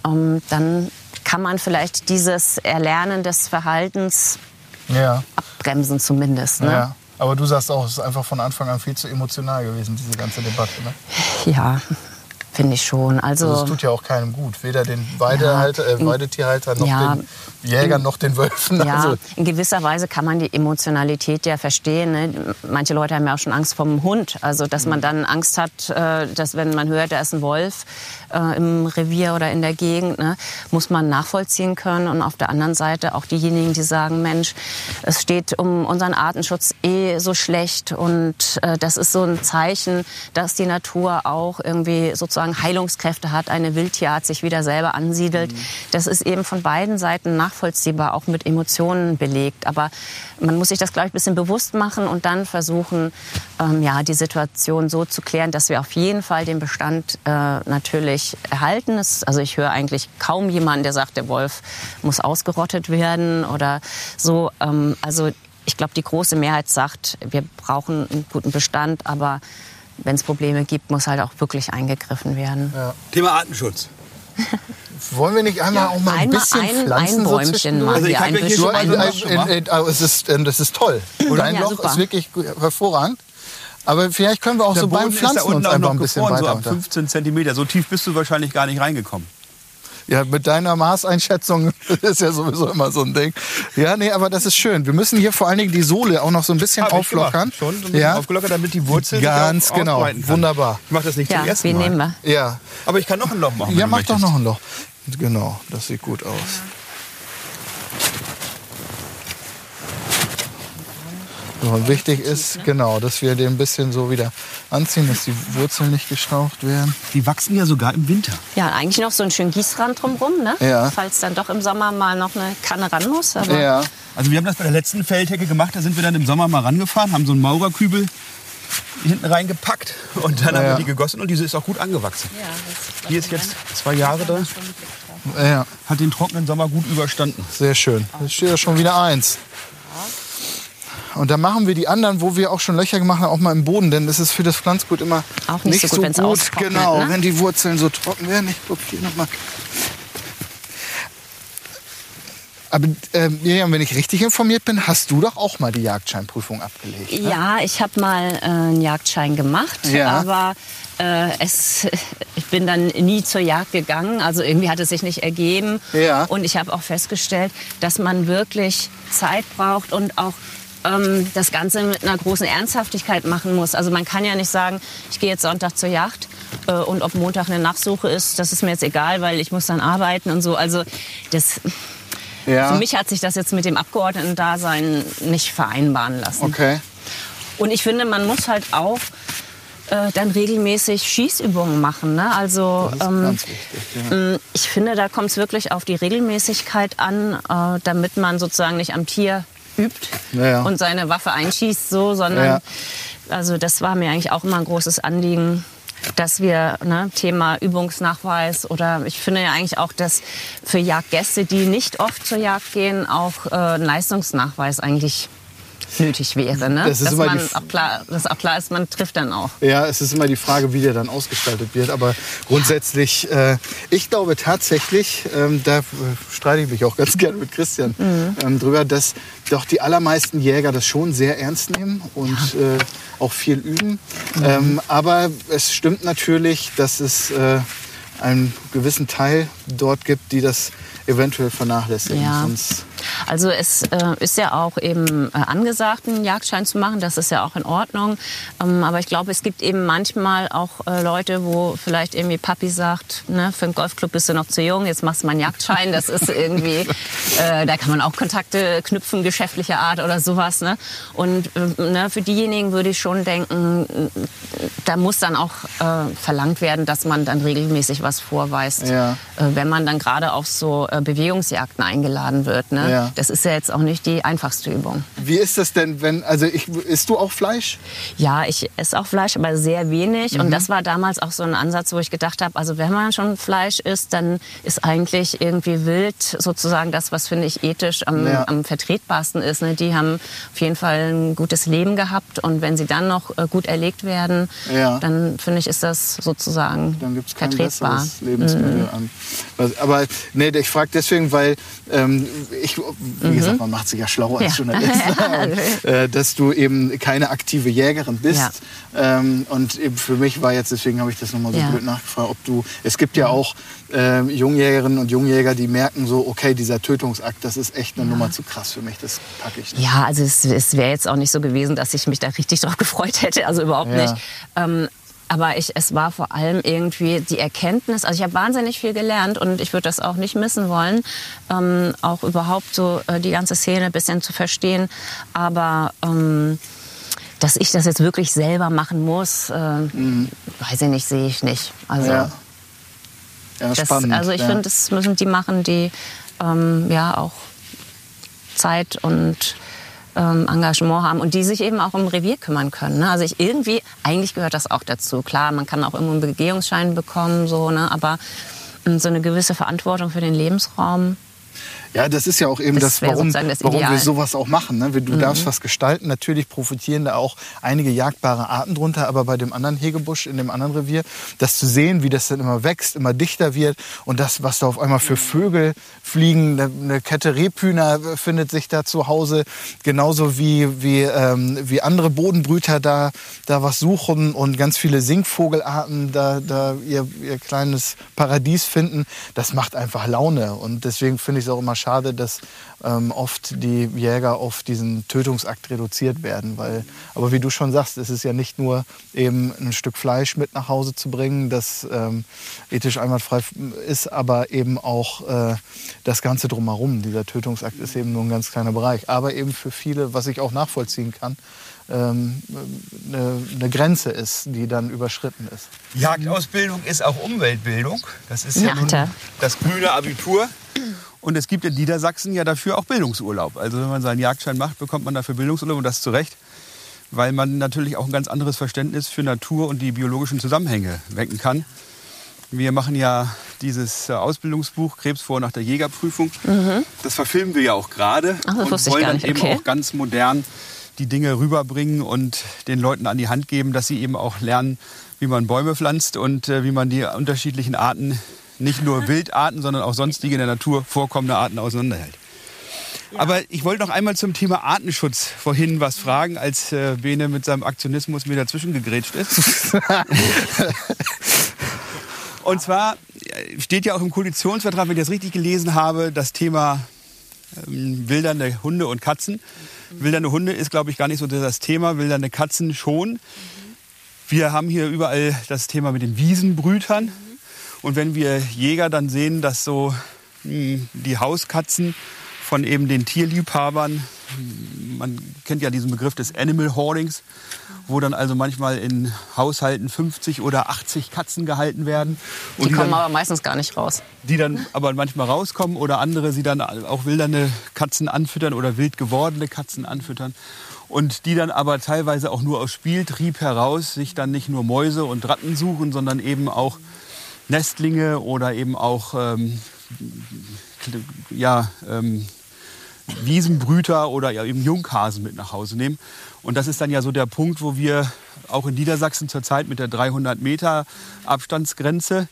ähm, dann kann man vielleicht dieses Erlernen des Verhaltens ja. abbremsen zumindest. Ne? Ja. Aber du sagst auch, es ist einfach von Anfang an viel zu emotional gewesen, diese ganze Debatte. Ne? Ja, finde ich schon. Also, also es tut ja auch keinem gut, weder den Weidehalter, äh, Weidetierhalter noch ja, den Jägern noch den Wölfen. Ja, also. in gewisser Weise kann man die Emotionalität ja verstehen. Ne? Manche Leute haben ja auch schon Angst vom Hund. Also dass man dann Angst hat, äh, dass wenn man hört, da ist ein Wolf äh, im Revier oder in der Gegend, ne? muss man nachvollziehen können. Und auf der anderen Seite auch diejenigen, die sagen, Mensch, es steht um unseren Artenschutz eh so schlecht. Und äh, das ist so ein Zeichen, dass die Natur auch irgendwie sozusagen Heilungskräfte hat, eine Wildtierart sich wieder selber ansiedelt. Mhm. Das ist eben von beiden Seiten nach nachvollziehbar, auch mit Emotionen belegt. Aber man muss sich das, glaube ich, ein bisschen bewusst machen und dann versuchen, ähm, ja, die Situation so zu klären, dass wir auf jeden Fall den Bestand äh, natürlich erhalten. Es, also ich höre eigentlich kaum jemanden, der sagt, der Wolf muss ausgerottet werden oder so. Ähm, also ich glaube, die große Mehrheit sagt, wir brauchen einen guten Bestand, aber wenn es Probleme gibt, muss halt auch wirklich eingegriffen werden. Ja. Thema Artenschutz. Wollen wir nicht einmal ja, auch mal ein bisschen ein, pflanzen? Ein Bäumchen so mal also ich ein hier schon ein, ein, ein, es ist, ähm, Das ist toll. Dein ja, Loch super. ist wirklich hervorragend. Aber vielleicht können wir auch Der so Boden beim Pflanzen uns einfach ein bisschen weiter. So ab 15 Zentimeter. So tief bist du wahrscheinlich gar nicht reingekommen. Ja, mit deiner Maßeinschätzung ist ja sowieso immer so ein Ding. Ja, nee, aber das ist schön. Wir müssen hier vor allen Dingen die Sohle auch noch so ein bisschen Hab auflockern. Schon ein bisschen ja. aufgelockert, damit die Wurzel Ganz genau. Wunderbar. Ich mache das nicht ja, zum ersten Mal. Nehmen wir. Ja. Aber ich kann noch ein Loch machen. Ja, mach doch noch ein Loch. Genau, das sieht gut aus. So, wichtig ist, genau, dass wir den ein bisschen so wieder anziehen, dass die Wurzeln nicht gestaucht werden. Die wachsen ja sogar im Winter. Ja, eigentlich noch so ein schön Gießrand drumherum, ne? Ja. Falls dann doch im Sommer mal noch eine Kanne ran muss. Aber ja. Also wir haben das bei der letzten Feldhecke gemacht, da sind wir dann im Sommer mal rangefahren, haben so einen Maurerkübel hinten reingepackt und dann ja. haben wir die gegossen und diese ist auch gut angewachsen. Ja, Hier ist jetzt zwei Jahre da. Ja. Hat den trockenen Sommer gut überstanden. Sehr schön. Jetzt steht ja schon wieder eins. Und dann machen wir die anderen, wo wir auch schon Löcher gemacht haben, auch mal im Boden, denn das ist für das Pflanzgut immer auch nicht, nicht so gut, so gut. genau, ne? wenn die Wurzeln so trocken werden. Ich gucke hier nochmal. Aber äh, Miriam, wenn ich richtig informiert bin, hast du doch auch mal die Jagdscheinprüfung abgelegt. Ne? Ja, ich habe mal äh, einen Jagdschein gemacht, ja. aber äh, es, ich bin dann nie zur Jagd gegangen. Also irgendwie hat es sich nicht ergeben. Ja. Und ich habe auch festgestellt, dass man wirklich Zeit braucht und auch ähm, das Ganze mit einer großen Ernsthaftigkeit machen muss. Also man kann ja nicht sagen, ich gehe jetzt Sonntag zur Jagd äh, und ob Montag eine Nachsuche ist, das ist mir jetzt egal, weil ich muss dann arbeiten und so. Also das ja. Für mich hat sich das jetzt mit dem Abgeordneten-Dasein nicht vereinbaren lassen. Okay. Und ich finde, man muss halt auch äh, dann regelmäßig Schießübungen machen. Ne? Also ähm, wichtig, ja. Ich finde, da kommt es wirklich auf die Regelmäßigkeit an, äh, damit man sozusagen nicht am Tier übt ja. und seine Waffe einschießt, so, sondern also das war mir eigentlich auch immer ein großes Anliegen, dass wir ne, Thema Übungsnachweis oder ich finde ja eigentlich auch, dass für Jagdgäste, die nicht oft zur Jagd gehen, auch äh, ein Leistungsnachweis eigentlich nötig wäre. Ne? Das ist Dass immer man auch klar, dass auch klar ist, man trifft dann auch. Ja, es ist immer die Frage, wie der dann ausgestaltet wird. Aber grundsätzlich, äh, ich glaube tatsächlich, ähm, da streite ich mich auch ganz gerne mit Christian ähm, drüber, dass doch die allermeisten Jäger das schon sehr ernst nehmen und äh, auch viel üben. Ähm, aber es stimmt natürlich, dass es äh, einen gewissen Teil dort gibt, die das eventuell vernachlässigen. Ja. Sonst Also es äh, ist ja auch eben äh, angesagt, einen Jagdschein zu machen. Das ist ja auch in Ordnung. Ähm, aber ich glaube, es gibt eben manchmal auch äh, Leute, wo vielleicht irgendwie Papi sagt, ne, für einen Golfclub bist du noch zu jung, jetzt machst du mal einen Jagdschein. Das ist irgendwie, äh, da kann man auch Kontakte knüpfen, geschäftlicher Art oder sowas. Ne? Und äh, ne, für diejenigen würde ich schon denken, da muss dann auch äh, verlangt werden, dass man dann regelmäßig was vorweist, Ja. äh, wenn man dann gerade auf so Bewegungsjagden eingeladen wird. Ne? Ja. Das ist ja jetzt auch nicht die einfachste Übung. wie ist das denn, wenn, also ich, isst du auch Fleisch? Ja, ich esse auch Fleisch, aber sehr wenig. Mhm. Und das war damals auch so ein Ansatz, wo ich gedacht habe, also wenn man schon Fleisch isst, dann ist eigentlich irgendwie wild sozusagen das, was finde ich ethisch am, Ja. am vertretbarsten ist. Ne? Die haben auf jeden Fall ein gutes Leben gehabt und wenn sie dann noch äh, gut erlegt werden, Ja. dann finde ich, ist das sozusagen dann gibt es kein vertretbar. Mhm. Lebensmittel an. Was- Aber nee, ich frage deswegen, weil ähm, ich, wie gesagt, man macht sich ja schlau als Mhm. Ja. Journalist, äh, dass du eben keine aktive Jägerin bist. Ja. Ähm, und eben für mich war jetzt, deswegen habe ich das nochmal so Ja. Mhm. blöd nachgefragt, ob du, es gibt ja auch ähm, Jungjägerinnen und Jungjäger, die merken so, okay, dieser Tötungsakt, das ist echt eine Nummer zu krass für mich, das packe ich nicht. Ja, also es, es wäre jetzt auch nicht so gewesen, dass ich mich da richtig drauf gefreut hätte, also überhaupt nicht. Ähm, aber ich, es war vor allem irgendwie die Erkenntnis, also ich habe wahnsinnig viel gelernt und ich würde das auch nicht missen wollen, ähm, auch überhaupt so äh, die ganze Szene ein bisschen zu verstehen. Aber ähm, dass ich das jetzt wirklich selber machen muss, äh, weiß ich nicht, sehe ich nicht. Also, Mhm. Ja. Ja, das, spannend. also ich ja. finde, das müssen die machen, die ähm, ja auch Zeit und ähm, Engagement haben und die sich eben auch um Revier kümmern können. Ne? Also ich irgendwie, eigentlich gehört das auch dazu. Klar, man kann auch immer einen Begehungsschein bekommen, so, ne? aber ähm, so eine gewisse Verantwortung für den Lebensraum. Ja, das ist ja auch eben Das das, warum, das warum wir. Mhm. sowas auch machen. Ne? Du darfst was gestalten. Natürlich profitieren da auch einige jagdbare Arten drunter, aber bei dem anderen Hegebusch, in dem anderen Revier, das zu sehen, wie das dann immer wächst, immer dichter wird und das, was da auf einmal für Vögel fliegen, eine, eine Kette Rebhühner findet sich da zu Hause, genauso wie, wie, ähm, wie andere Bodenbrüter da, da was suchen und ganz viele Singvogelarten da, da ihr, ihr kleines Paradies finden. Das macht einfach Laune und deswegen finde ich es auch immer schade, dass ähm, oft die Jäger auf diesen Tötungsakt reduziert werden. Weil, aber wie du schon sagst, es ist ja nicht nur eben ein Stück Fleisch mit nach Hause zu bringen, das ähm, ethisch einwandfrei ist, aber eben auch äh, das Ganze drumherum. Dieser Tötungsakt ist eben nur ein ganz kleiner Bereich. Aber eben für viele, was ich auch nachvollziehen kann, ähm, eine, eine Grenze ist, die dann überschritten ist. Jagdausbildung ist auch Umweltbildung. Das ist ja, Ja, nun da- das grüne Abitur. Und es gibt in Niedersachsen ja dafür auch Bildungsurlaub. Also wenn man seinen Jagdschein macht, bekommt man dafür Bildungsurlaub und das zu Recht, weil man natürlich auch ein ganz anderes Verständnis für Natur und die biologischen Zusammenhänge wecken kann. Wir machen ja dieses äh, Ausbildungsbuch Krebs vor nach der Jägerprüfung. Das verfilmen wir ja auch gerade und wollen dann nicht. eben Okay. auch ganz modern die Dinge rüberbringen und den Leuten an die Hand geben, dass sie eben auch lernen, wie man Bäume pflanzt und äh, wie man die unterschiedlichen Arten, nicht nur Wildarten, sondern auch sonstige in der Natur vorkommende Arten auseinanderhält. Aber ich wollte noch einmal zum Thema Artenschutz vorhin was fragen, als äh, Bene mit seinem Aktionismus mir dazwischen gegrätscht ist. Und zwar äh, steht ja auch im Koalitionsvertrag, wenn ich das richtig gelesen habe, das Thema ähm, wildernde Hunde und Katzen. Wildernde Hunde ist, glaube ich, gar nicht so das Thema, wildernde Katzen schon. Wir haben hier überall das Thema mit den Wiesenbrütern. Und wenn wir Jäger dann sehen, dass so mh, die Hauskatzen von eben den Tierliebhabern, man kennt ja diesen Begriff des Animal Hoardings, wo dann also manchmal in Haushalten 50 oder 80 Katzen gehalten werden. Und Die kommen dann, aber meistens gar nicht raus. die dann aber manchmal rauskommen oder andere, sie dann auch wildernde Katzen anfüttern oder wild gewordene Katzen anfüttern. Und die dann aber teilweise auch nur aus Spieltrieb heraus sich dann nicht nur Mäuse und Ratten suchen, sondern eben auch Nestlinge oder eben auch ähm, ja, ähm, Wiesenbrüter oder ja eben Junghasen mit nach Hause nehmen. Und das ist dann ja so der Punkt, wo wir auch in Niedersachsen zurzeit mit der 300 Meter Abstandsgrenze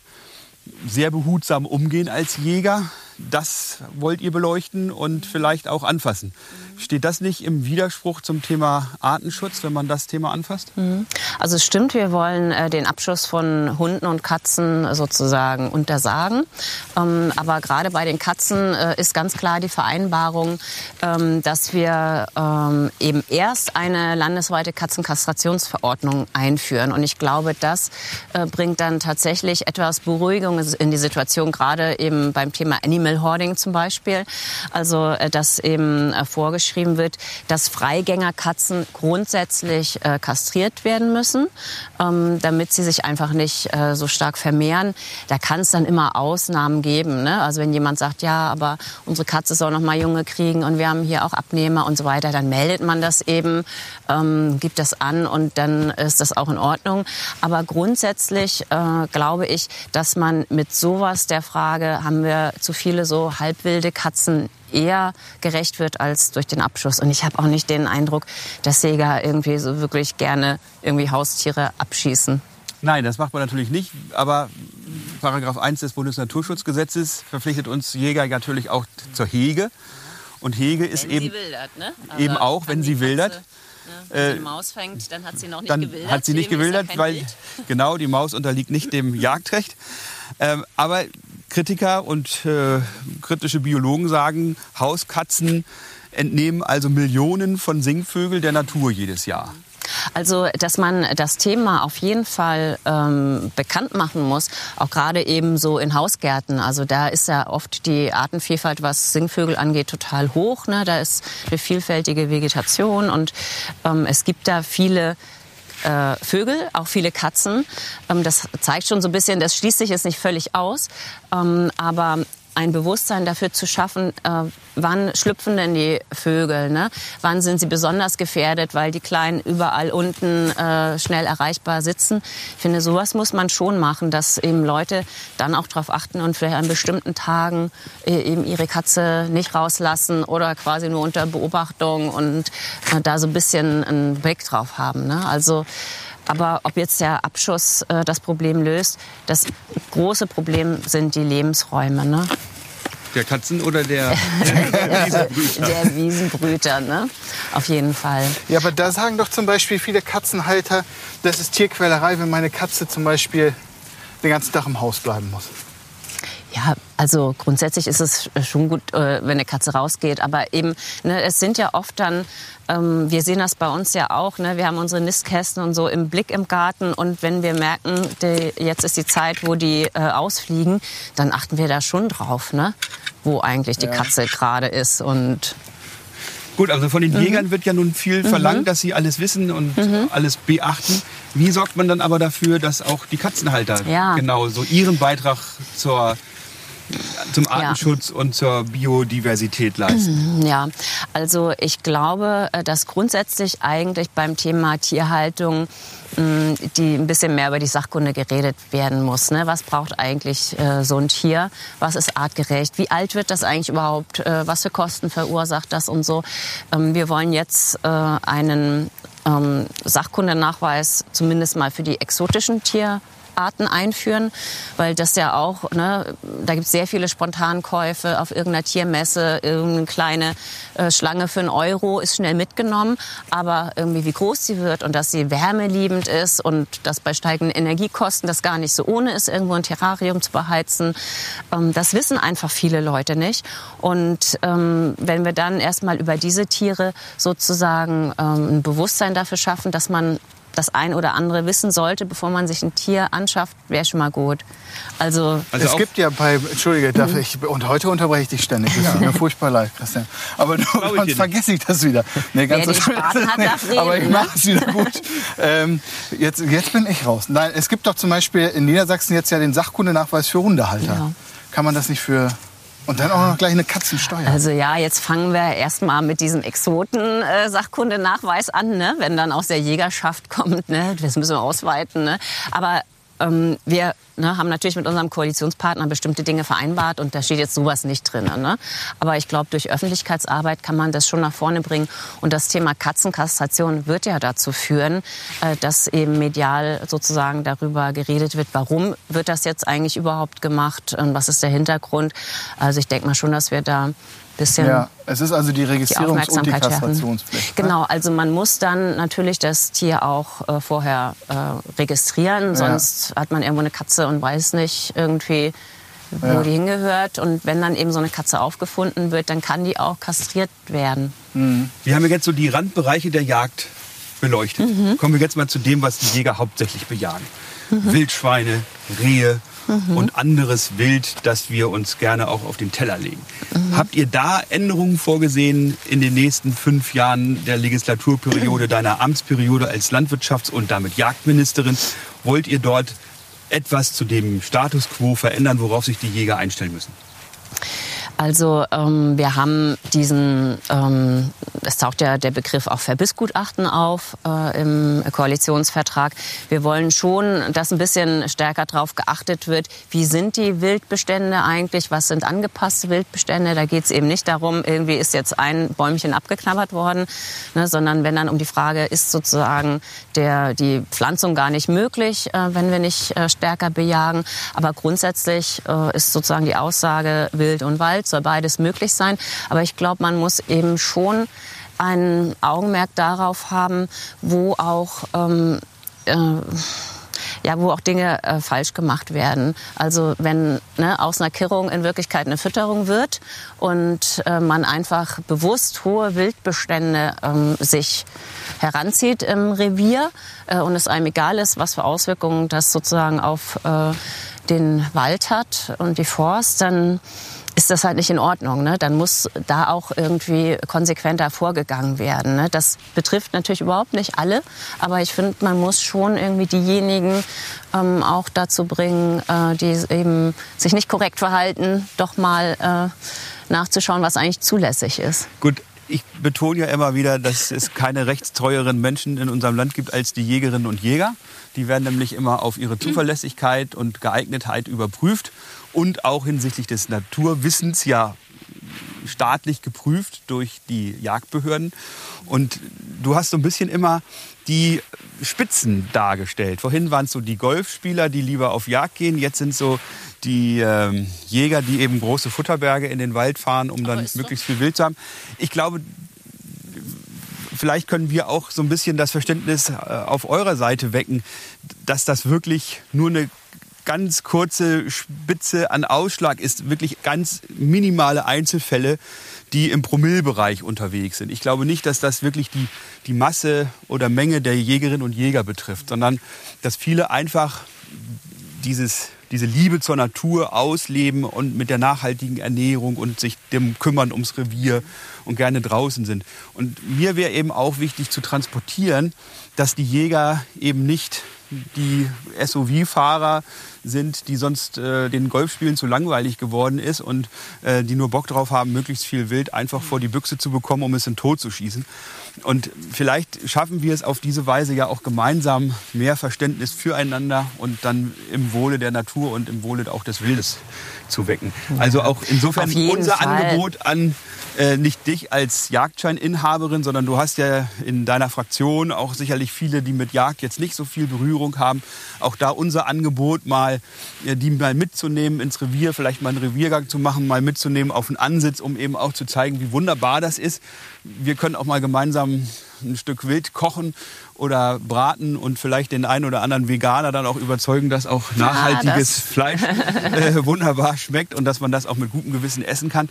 sehr behutsam umgehen als Jäger. Das wollt ihr beleuchten und vielleicht auch anfassen. Steht das nicht im Widerspruch zum Thema Artenschutz, wenn man das Thema anfasst? Mhm. Also es stimmt, wir wollen äh, den Abschuss von Hunden und Katzen sozusagen untersagen. Ähm, aber gerade bei den Katzen äh, ist ganz klar die Vereinbarung, ähm, dass wir ähm, eben erst eine landesweite Katzenkastrationsverordnung einführen. Und ich glaube, das äh, bringt dann tatsächlich etwas Beruhigung in die Situation, gerade eben beim Thema Animal Hoarding zum Beispiel. Also äh, dass eben äh, vorgeschrieben geschrieben wird, dass Freigängerkatzen grundsätzlich äh, kastriert werden müssen, ähm, damit sie sich einfach nicht äh, so stark vermehren. Da kann es dann immer Ausnahmen geben. Ne? Also wenn jemand sagt, ja, aber unsere Katze soll noch mal Junge kriegen und wir haben hier auch Abnehmer und so weiter, dann meldet man das eben, ähm, gibt das an und dann ist das auch in Ordnung. Aber grundsätzlich äh, glaube ich, dass man mit sowas der Frage, haben wir zu viele so halbwilde Katzen eher gerecht wird als durch den Abschuss. Und ich habe auch nicht den Eindruck, dass Jäger irgendwie so wirklich gerne irgendwie Haustiere abschießen. Nein, das macht man natürlich nicht. Aber Paragraph 1 des Bundesnaturschutzgesetzes verpflichtet uns Jäger natürlich auch zur Hege. Und Hege ist wenn eben, sie wildert, ne? eben auch, wenn sie wildert. Ne, wenn sie die Maus fängt, dann hat sie noch nicht dann gewildert. hat sie nicht Dem ist gewildert, weil Wild. genau die Maus unterliegt nicht dem Jagdrecht. Ähm, aber Kritiker und äh, kritische Biologen sagen, Hauskatzen entnehmen also Millionen von Singvögeln der Natur jedes Jahr. Also, dass man das Thema auf jeden Fall ähm, bekannt machen muss, auch gerade eben so in Hausgärten. Also da ist ja oft die Artenvielfalt, was Singvögel angeht, total hoch. Ne? Da ist eine vielfältige Vegetation und ähm, es gibt da viele äh, Vögel, auch viele Katzen. Ähm, das zeigt schon so ein bisschen, das schließt sich jetzt nicht völlig aus, ähm, aber ein Bewusstsein dafür zu schaffen, äh, wann schlüpfen denn die Vögel, ne? wann sind sie besonders gefährdet, weil die Kleinen überall unten äh, schnell erreichbar sitzen. Ich finde, sowas muss man schon machen, dass eben Leute dann auch darauf achten und vielleicht an bestimmten Tagen äh, eben ihre Katze nicht rauslassen oder quasi nur unter Beobachtung und äh, da so ein bisschen einen Blick drauf haben. Ne? Also aber ob jetzt der Abschuss äh, das Problem löst, das große Problem sind die Lebensräume. Ne? Der Katzen oder der, Der Wiesenbrüter, ne? Auf jeden Fall. Ja, aber da sagen doch zum Beispiel viele Katzenhalter, das ist Tierquälerei, wenn meine Katze zum Beispiel den ganzen Tag im Haus bleiben muss. Ja, also grundsätzlich ist es schon gut, äh, wenn eine Katze rausgeht. Aber eben, ne, es sind ja oft dann, ähm, wir sehen das bei uns ja auch, ne, wir haben unsere Nistkästen und so im Blick im Garten. Und wenn wir merken, die, jetzt ist die Zeit, wo die äh, ausfliegen, dann achten wir da schon drauf, ne, wo eigentlich die Katze gerade ist. Und Gut, also von den Jägern wird ja nun viel verlangt, dass sie alles wissen und alles beachten. Wie sorgt man dann aber dafür, dass auch die Katzenhalter Ja. genau so ihren Beitrag zur, zum Artenschutz und zur Biodiversität leisten? Ja, also ich glaube, äh, dass grundsätzlich eigentlich beim Thema Tierhaltung mh, die ein bisschen mehr über die Sachkunde geredet werden muss. Ne? Was braucht eigentlich äh, so ein Tier? Was ist artgerecht? Wie alt wird das eigentlich überhaupt? Äh, was für Kosten verursacht das und so? Ähm, wir wollen jetzt äh, einen ähm, Sachkundenachweis zumindest mal für die exotischen Tier Arten einführen, weil das ja auch, ne, da gibt es sehr viele Spontankäufe auf irgendeiner Tiermesse, irgendeine kleine äh, Schlange für einen Euro ist schnell mitgenommen, aber irgendwie wie groß sie wird und dass sie wärmeliebend ist und dass bei steigenden Energiekosten das gar nicht so ohne ist, irgendwo ein Terrarium zu beheizen, ähm, das wissen einfach viele Leute nicht. Und ähm, wenn wir dann erstmal über diese Tiere sozusagen ähm, ein Bewusstsein dafür schaffen, dass man das ein oder andere wissen sollte, bevor man sich ein Tier anschafft, wäre schon mal gut. Also, Also es gibt ja bei, Entschuldige, darf ich, und heute unterbreche ich dich ständig. Das tut mir furchtbar leid, Christian. Aber du, sonst vergesse ich das wieder. Nee, Wer den Spaten hat, darf reden, Aber ich ne? mache es wieder gut. ähm, jetzt, jetzt bin ich raus. Nein, es gibt doch zum Beispiel in Niedersachsen jetzt ja den Sachkundenachweis für Hundehalter. Ja. Kann man das nicht für... Und dann auch noch gleich eine Katzensteuer. Also ja, jetzt fangen wir erstmal mit diesem Exoten-Sachkundenachweis an, ne? wenn dann aus der Jägerschaft kommt. Ne? Das müssen wir ausweiten. Ne? Aber ähm, wir ne, haben natürlich mit unserem Koalitionspartner bestimmte Dinge vereinbart und da steht jetzt sowas nicht drin. Ne? Aber ich glaube, durch Öffentlichkeitsarbeit kann man das schon nach vorne bringen. Und das Thema Katzenkastration wird ja dazu führen, äh, dass eben medial sozusagen darüber geredet wird, warum wird das jetzt eigentlich überhaupt gemacht und was ist der Hintergrund. Also ich denke mal schon, dass wir da bisschen. Ja, es ist also die Registrierungs- die und die Kastrationspflicht. Ne? Genau, also man muss dann natürlich das Tier auch äh, vorher äh, registrieren, sonst ja. hat man irgendwo eine Katze und weiß nicht irgendwie, wo ja. die hingehört. Und wenn dann eben so eine Katze aufgefunden wird, dann kann die auch kastriert werden. Mhm. Wir haben jetzt so die Randbereiche der Jagd beleuchtet. Mhm. Kommen wir jetzt mal zu dem, was die Jäger hauptsächlich bejagen. Mhm. Wildschweine, Rehe, mhm. und anderes Wild, das wir uns gerne auch auf den Teller legen. Mhm. Habt ihr da Änderungen vorgesehen in den nächsten fünf Jahren der Legislaturperiode, deiner Amtsperiode als Landwirtschafts- und damit Jagdministerin? Wollt ihr dort etwas zu dem Status quo verändern, worauf sich die Jäger einstellen müssen? Also ähm, wir haben diesen, ähm, es taucht ja der Begriff auch Verbissgutachten auf äh, im Koalitionsvertrag. Wir wollen schon, dass ein bisschen stärker darauf geachtet wird, wie sind die Wildbestände eigentlich, was sind angepasste Wildbestände. Da geht es eben nicht darum, irgendwie ist jetzt ein Bäumchen abgeknabbert worden, ne, sondern wenn dann um die Frage, ist sozusagen der, die Pflanzung gar nicht möglich, äh, wenn wir nicht äh, stärker bejagen. Aber grundsätzlich äh, ist sozusagen die Aussage Wild und Wald soll beides möglich sein. Aber ich glaube, man muss eben schon ein Augenmerk darauf haben, wo auch ähm, äh, ja, wo auch Dinge äh, falsch gemacht werden. Also wenn ne, aus einer Kirrung in Wirklichkeit eine Fütterung wird und äh, man einfach bewusst hohe Wildbestände ähm, sich heranzieht im Revier äh, und es einem egal ist, was für Auswirkungen das sozusagen auf äh, den Wald hat und die Forst, dann ist das halt nicht in Ordnung. Ne? Dann muss da auch irgendwie konsequenter vorgegangen werden. Ne? Das betrifft natürlich überhaupt nicht alle, aber ich finde, man muss schon irgendwie diejenigen ähm, auch dazu bringen, äh, die eben sich nicht korrekt verhalten, doch mal äh, nachzuschauen, was eigentlich zulässig ist. Gut, ich betone ja immer wieder, dass es keine rechtstreueren Menschen in unserem Land gibt als die Jägerinnen und Jäger. Die werden nämlich immer auf ihre Zuverlässigkeit und Geeignetheit überprüft und auch hinsichtlich des Naturwissens ja staatlich geprüft durch die Jagdbehörden. Und du hast so ein bisschen immer die Spitzen dargestellt. Vorhin waren es so die Golfspieler, die lieber auf Jagd gehen. Jetzt sind so die ähm, Jäger, die eben große Futterberge in den Wald fahren, um dann möglichst viel Wild zu haben. Ich glaube, vielleicht können wir auch so ein bisschen das Verständnis äh, auf eurer Seite wecken, dass das wirklich nur eine ganz kurze Spitze an Ausschlag ist, wirklich ganz minimale Einzelfälle, die im Promillbereich unterwegs sind. Ich glaube nicht, dass das wirklich die, die Masse oder Menge der Jägerinnen und Jäger betrifft, sondern dass viele einfach dieses, diese Liebe zur Natur ausleben und mit der nachhaltigen Ernährung und sich dem kümmern ums Revier und gerne draußen sind. Und mir wäre eben auch wichtig zu transportieren, dass die Jäger eben nicht die SUV-Fahrer sind, die sonst äh, den Golfspielen zu langweilig geworden ist und äh, die nur Bock drauf haben, möglichst viel Wild einfach vor die Büchse zu bekommen, um es in Tod zu schießen. Und vielleicht schaffen wir es auf diese Weise ja auch gemeinsam mehr Verständnis füreinander und dann im Wohle der Natur und im Wohle auch des Wildes zu wecken. Also auch insofern unser Fall. Angebot an äh, nicht dich als Jagdscheininhaberin, sondern du hast ja in deiner Fraktion auch sicherlich viele, die mit Jagd jetzt nicht so viel Berührung haben. Auch da unser Angebot mal, äh, die mal mitzunehmen ins Revier, vielleicht mal einen Reviergang zu machen, mal mitzunehmen auf einen Ansitz, um eben auch zu zeigen, wie wunderbar das ist. Wir können auch mal gemeinsam ein Stück Wild kochen oder braten und vielleicht den einen oder anderen Veganer dann auch überzeugen, dass auch nachhaltiges ja, Fleisch äh, wunderbar schmeckt und dass man das auch mit gutem Gewissen essen kann.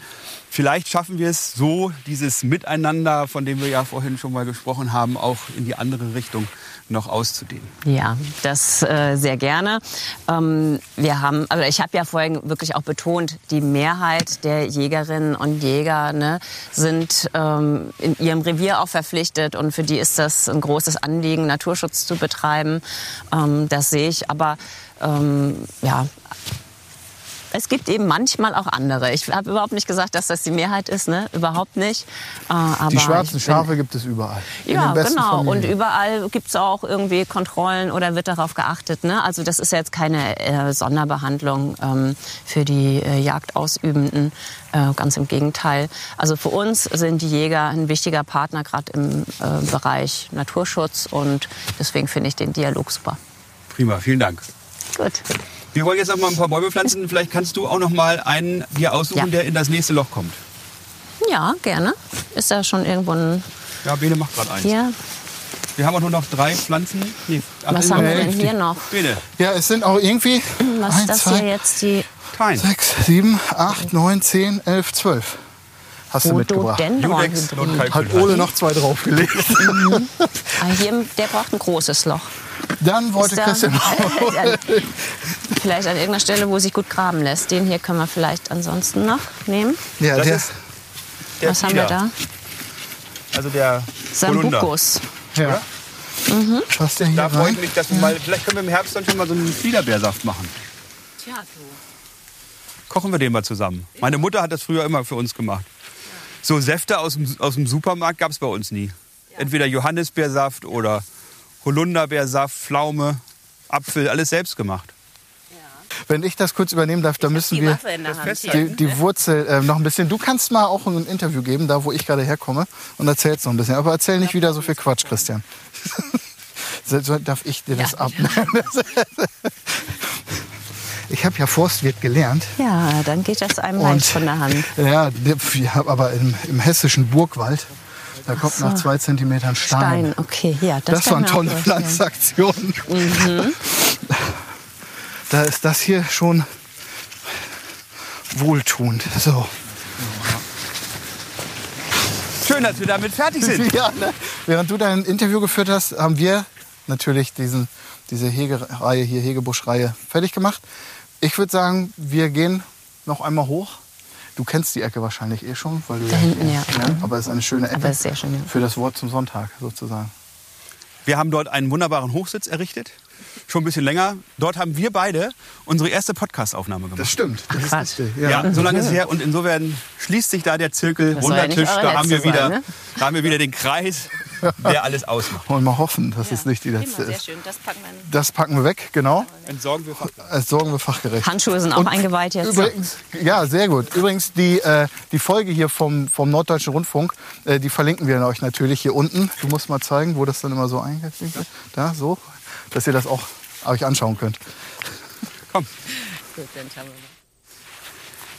Vielleicht schaffen wir es so, dieses Miteinander, von dem wir ja vorhin schon mal gesprochen haben, auch in die andere Richtung noch auszudehnen. Ja, das äh, sehr gerne. Ähm, wir haben, also ich habe ja vorhin wirklich auch betont, die Mehrheit der Jägerinnen und Jäger ne, sind ähm, in ihrem Revier auch verpflichtet und für die ist das ein großes Anliegen, Naturschutz zu betreiben. Ähm, das sehe ich, aber ähm, ja, Es gibt eben manchmal auch andere. Ich habe überhaupt nicht gesagt, dass das die Mehrheit ist, ne? Überhaupt nicht. Äh, aber Die schwarzen bin- Schafe gibt es überall. Ja, genau. Und Familien. überall gibt es auch irgendwie Kontrollen oder wird darauf geachtet. Ne? Also das ist ja jetzt keine äh, Sonderbehandlung ähm, für die äh, Jagdausübenden. Äh, ganz im Gegenteil. Also für uns sind die Jäger ein wichtiger Partner, gerade im äh, Bereich Naturschutz. Und deswegen finde ich den Dialog super. Prima, vielen Dank. Gut. Wir wollen jetzt noch mal ein paar Bäume pflanzen. Vielleicht kannst du auch noch mal einen dir aussuchen, Ja. der in das nächste Loch kommt. Ja, gerne. Ist da schon irgendwo ein... Ja, Bene macht gerade eins. Hier, Wir haben auch nur noch drei Pflanzen. Nee, was haben wir denn die- hier noch? Bene, Ja, es sind auch irgendwie Was ist eins, das zwei, hier jetzt? Die kein. sechs, sieben, acht, neun, zehn, elf, zwölf. Hast du mitgebracht. Judex und Hat. Ole noch zwei draufgelegt. Ah, hier, der braucht ein großes Loch. Dann wollte da- Christian An- vielleicht an irgendeiner Stelle, wo sich gut graben lässt. Den hier können wir vielleicht ansonsten noch nehmen. Ja, Das der, ist der Was haben wir da? Also der. Sambucus. ja. Was der hier Da freue ich mich, dass wir mal, vielleicht können wir im Herbst dann schon mal so einen Fliederbeersaft machen. Kochen wir den mal zusammen. Meine Mutter hat das früher immer für uns gemacht. So Säfte aus dem, aus dem Supermarkt gab es bei uns nie. Entweder Johannisbeersaft oder Holunderbeersaft, Pflaume, Apfel, alles selbst gemacht. Wenn ich das kurz übernehmen darf, dann müssen wir die, die Wurzel äh, noch ein bisschen. Du kannst mal auch ein Interview geben, da wo ich gerade herkomme, und erzählst noch ein bisschen. Aber erzähl nicht wieder so viel Quatsch, Christian. so, so darf ich dir das abnehmen? ich habe ja Forstwirt gelernt. Ja, dann geht das einem Und- leicht von der Hand. Ja, aber im, im hessischen Burgwald, da kommt so. nach zwei Zentimetern Stein. Stein, okay, ja. Das, Das, waren mir tolle. Pflanzaktionen. Mhm. Da ist das hier schon wohltuend. So. Schön, dass wir damit fertig sind. Ja, ne? Während du dein Interview geführt hast, haben wir natürlich diesen, diese Hegereihe hier, Hegebuschreihe, fertig gemacht. Ich würde sagen, wir gehen noch einmal hoch. Du kennst die Ecke wahrscheinlich eh schon, weil du Da hinten, ja. Aber es ist eine schöne Ecke Aber es ist sehr schön, ja. für das Wort zum Sonntag sozusagen. Wir haben dort einen wunderbaren Hochsitz errichtet. Schon ein bisschen länger. Dort haben wir beide unsere erste Podcast-Aufnahme gemacht. stimmt. Das ist Quatsch. richtig. Ja, so lange ist es her und insofern schließt sich da der Zirkel, Das ja runder Tisch, eure da haben, wir letzte wieder, sein, ne? da haben wir wieder den Kreis, der alles ausmacht. Wollen wir mal hoffen, dass es nicht die letzte ist. schön, das packen wir Das packen wir weg, genau. Entsorgen wir Fachgerecht. Das sorgen wir fachgerecht. Handschuhe sind auch Und eingeweiht jetzt. Übrigens, ja, sehr gut. Übrigens, die, äh, die Folge hier vom, vom Norddeutschen Rundfunk, äh, die verlinken wir euch natürlich hier unten. Du musst mal zeigen, wo das dann immer so eingefügt wird. Da, so, dass ihr das auch euch anschauen könnt. Komm.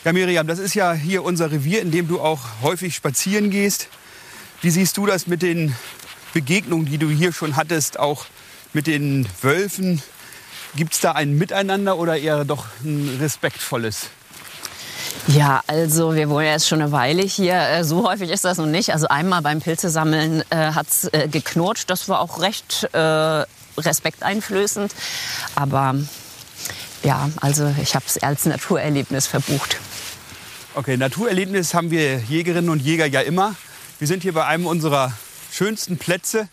Ja, Miriam, das ist ja hier unser Revier, in dem du auch häufig spazieren gehst. Wie siehst du das mit den Begegnungen, die du hier schon hattest, auch mit den Wölfen? Gibt es da ein Miteinander oder eher doch ein respektvolles? Ja, also wir wohnen ja jetzt schon eine Weile hier. Äh, So häufig ist das noch nicht. Also einmal beim Pilzesammeln äh, hat's äh, geknurrt. Das war auch recht äh, respekteinflößend. Aber ja, also ich habe es als Naturerlebnis verbucht. Okay, Naturerlebnis haben wir Jägerinnen und Jäger ja immer. Wir sind hier bei einem unserer schönsten Plätze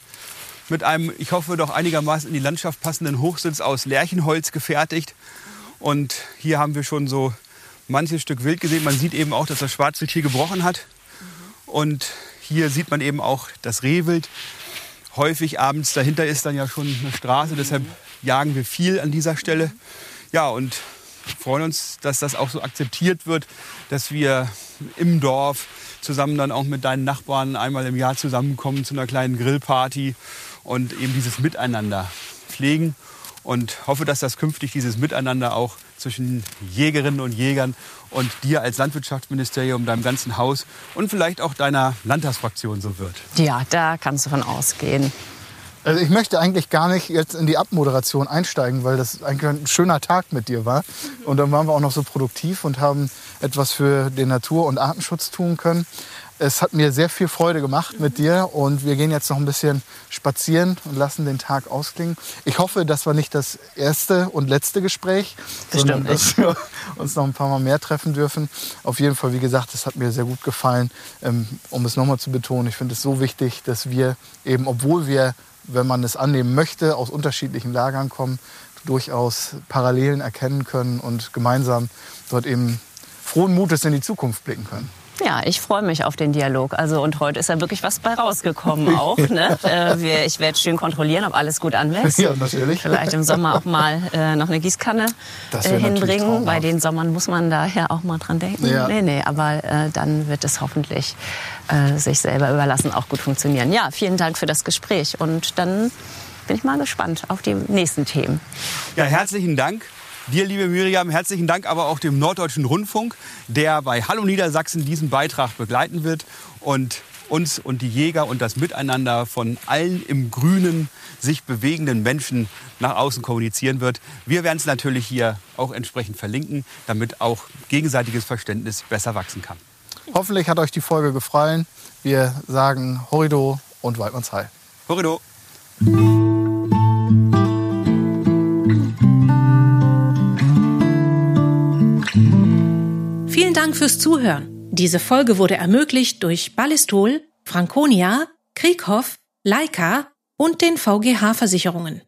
mit einem, ich hoffe, doch einigermaßen in die Landschaft passenden Hochsitz aus Lärchenholz gefertigt. Und hier haben wir schon so manches Stück Wild gesehen. Man sieht eben auch, dass das Schwarzwild hier gebrochen hat. Und hier sieht man eben auch das Rehwild. Häufig abends dahinter ist dann ja schon eine Straße, deshalb jagen wir viel an dieser Stelle. Ja, und freuen uns, dass das auch so akzeptiert wird, dass wir im Dorf zusammen dann auch mit deinen Nachbarn einmal im Jahr zusammenkommen zu einer kleinen Grillparty und eben dieses Miteinander pflegen und hoffe, dass das künftig dieses Miteinander auch zwischen Jägerinnen und Jägern und dir als Landwirtschaftsministerium, deinem ganzen Haus und vielleicht auch deiner Landtagsfraktion so wird. Ja, da kannst du von ausgehen. Also ich möchte eigentlich gar nicht jetzt in die Abmoderation einsteigen, weil das eigentlich ein schöner Tag mit dir war. Und dann waren wir auch noch so produktiv und haben etwas für den Natur- und Artenschutz tun können. Es hat mir sehr viel Freude gemacht mit dir und wir gehen jetzt noch ein bisschen spazieren und lassen den Tag ausklingen. Ich hoffe, das war nicht das erste und letzte Gespräch, sondern Bestimmt dass wir uns noch ein paar Mal mehr treffen dürfen. Auf jeden Fall, wie gesagt, es hat mir sehr gut gefallen. Ähm, Um es nochmal zu betonen, ich finde es so wichtig, dass wir eben, obwohl wir wenn man es annehmen möchte, aus unterschiedlichen Lagern kommen, durchaus Parallelen erkennen können und gemeinsam dort eben frohen Mutes in die Zukunft blicken können. Ja, ich freue mich auf den Dialog. Also und heute ist ja wirklich was bei rausgekommen auch. Ne? Äh, ich werde schön kontrollieren, ob alles gut anwächst. Ja, natürlich. Vielleicht im Sommer auch mal äh, noch eine Gießkanne äh, hinbringen. Bei den Sommern muss man daher auch mal dran denken. Ja. Nee, nee, aber äh, dann wird es hoffentlich äh, sich selber überlassen auch gut funktionieren. Ja, vielen Dank für das Gespräch und dann bin ich mal gespannt auf die nächsten Themen. Ja, herzlichen Dank. Dir, liebe Miriam, herzlichen Dank aber auch dem Norddeutschen Rundfunk, der bei Hallo Niedersachsen diesen Beitrag begleiten wird und uns und die Jäger und das Miteinander von allen im Grünen sich bewegenden Menschen nach außen kommunizieren wird. Wir werden es natürlich hier auch entsprechend verlinken, damit auch gegenseitiges Verständnis besser wachsen kann. Hoffentlich hat euch die Folge gefallen. Wir sagen Horrido und Waldmannsheil. Horrido. Vielen Dank fürs Zuhören. Diese Folge wurde ermöglicht durch Ballistol, Franconia, Krieghoff, Leica und den VGH Versicherungen.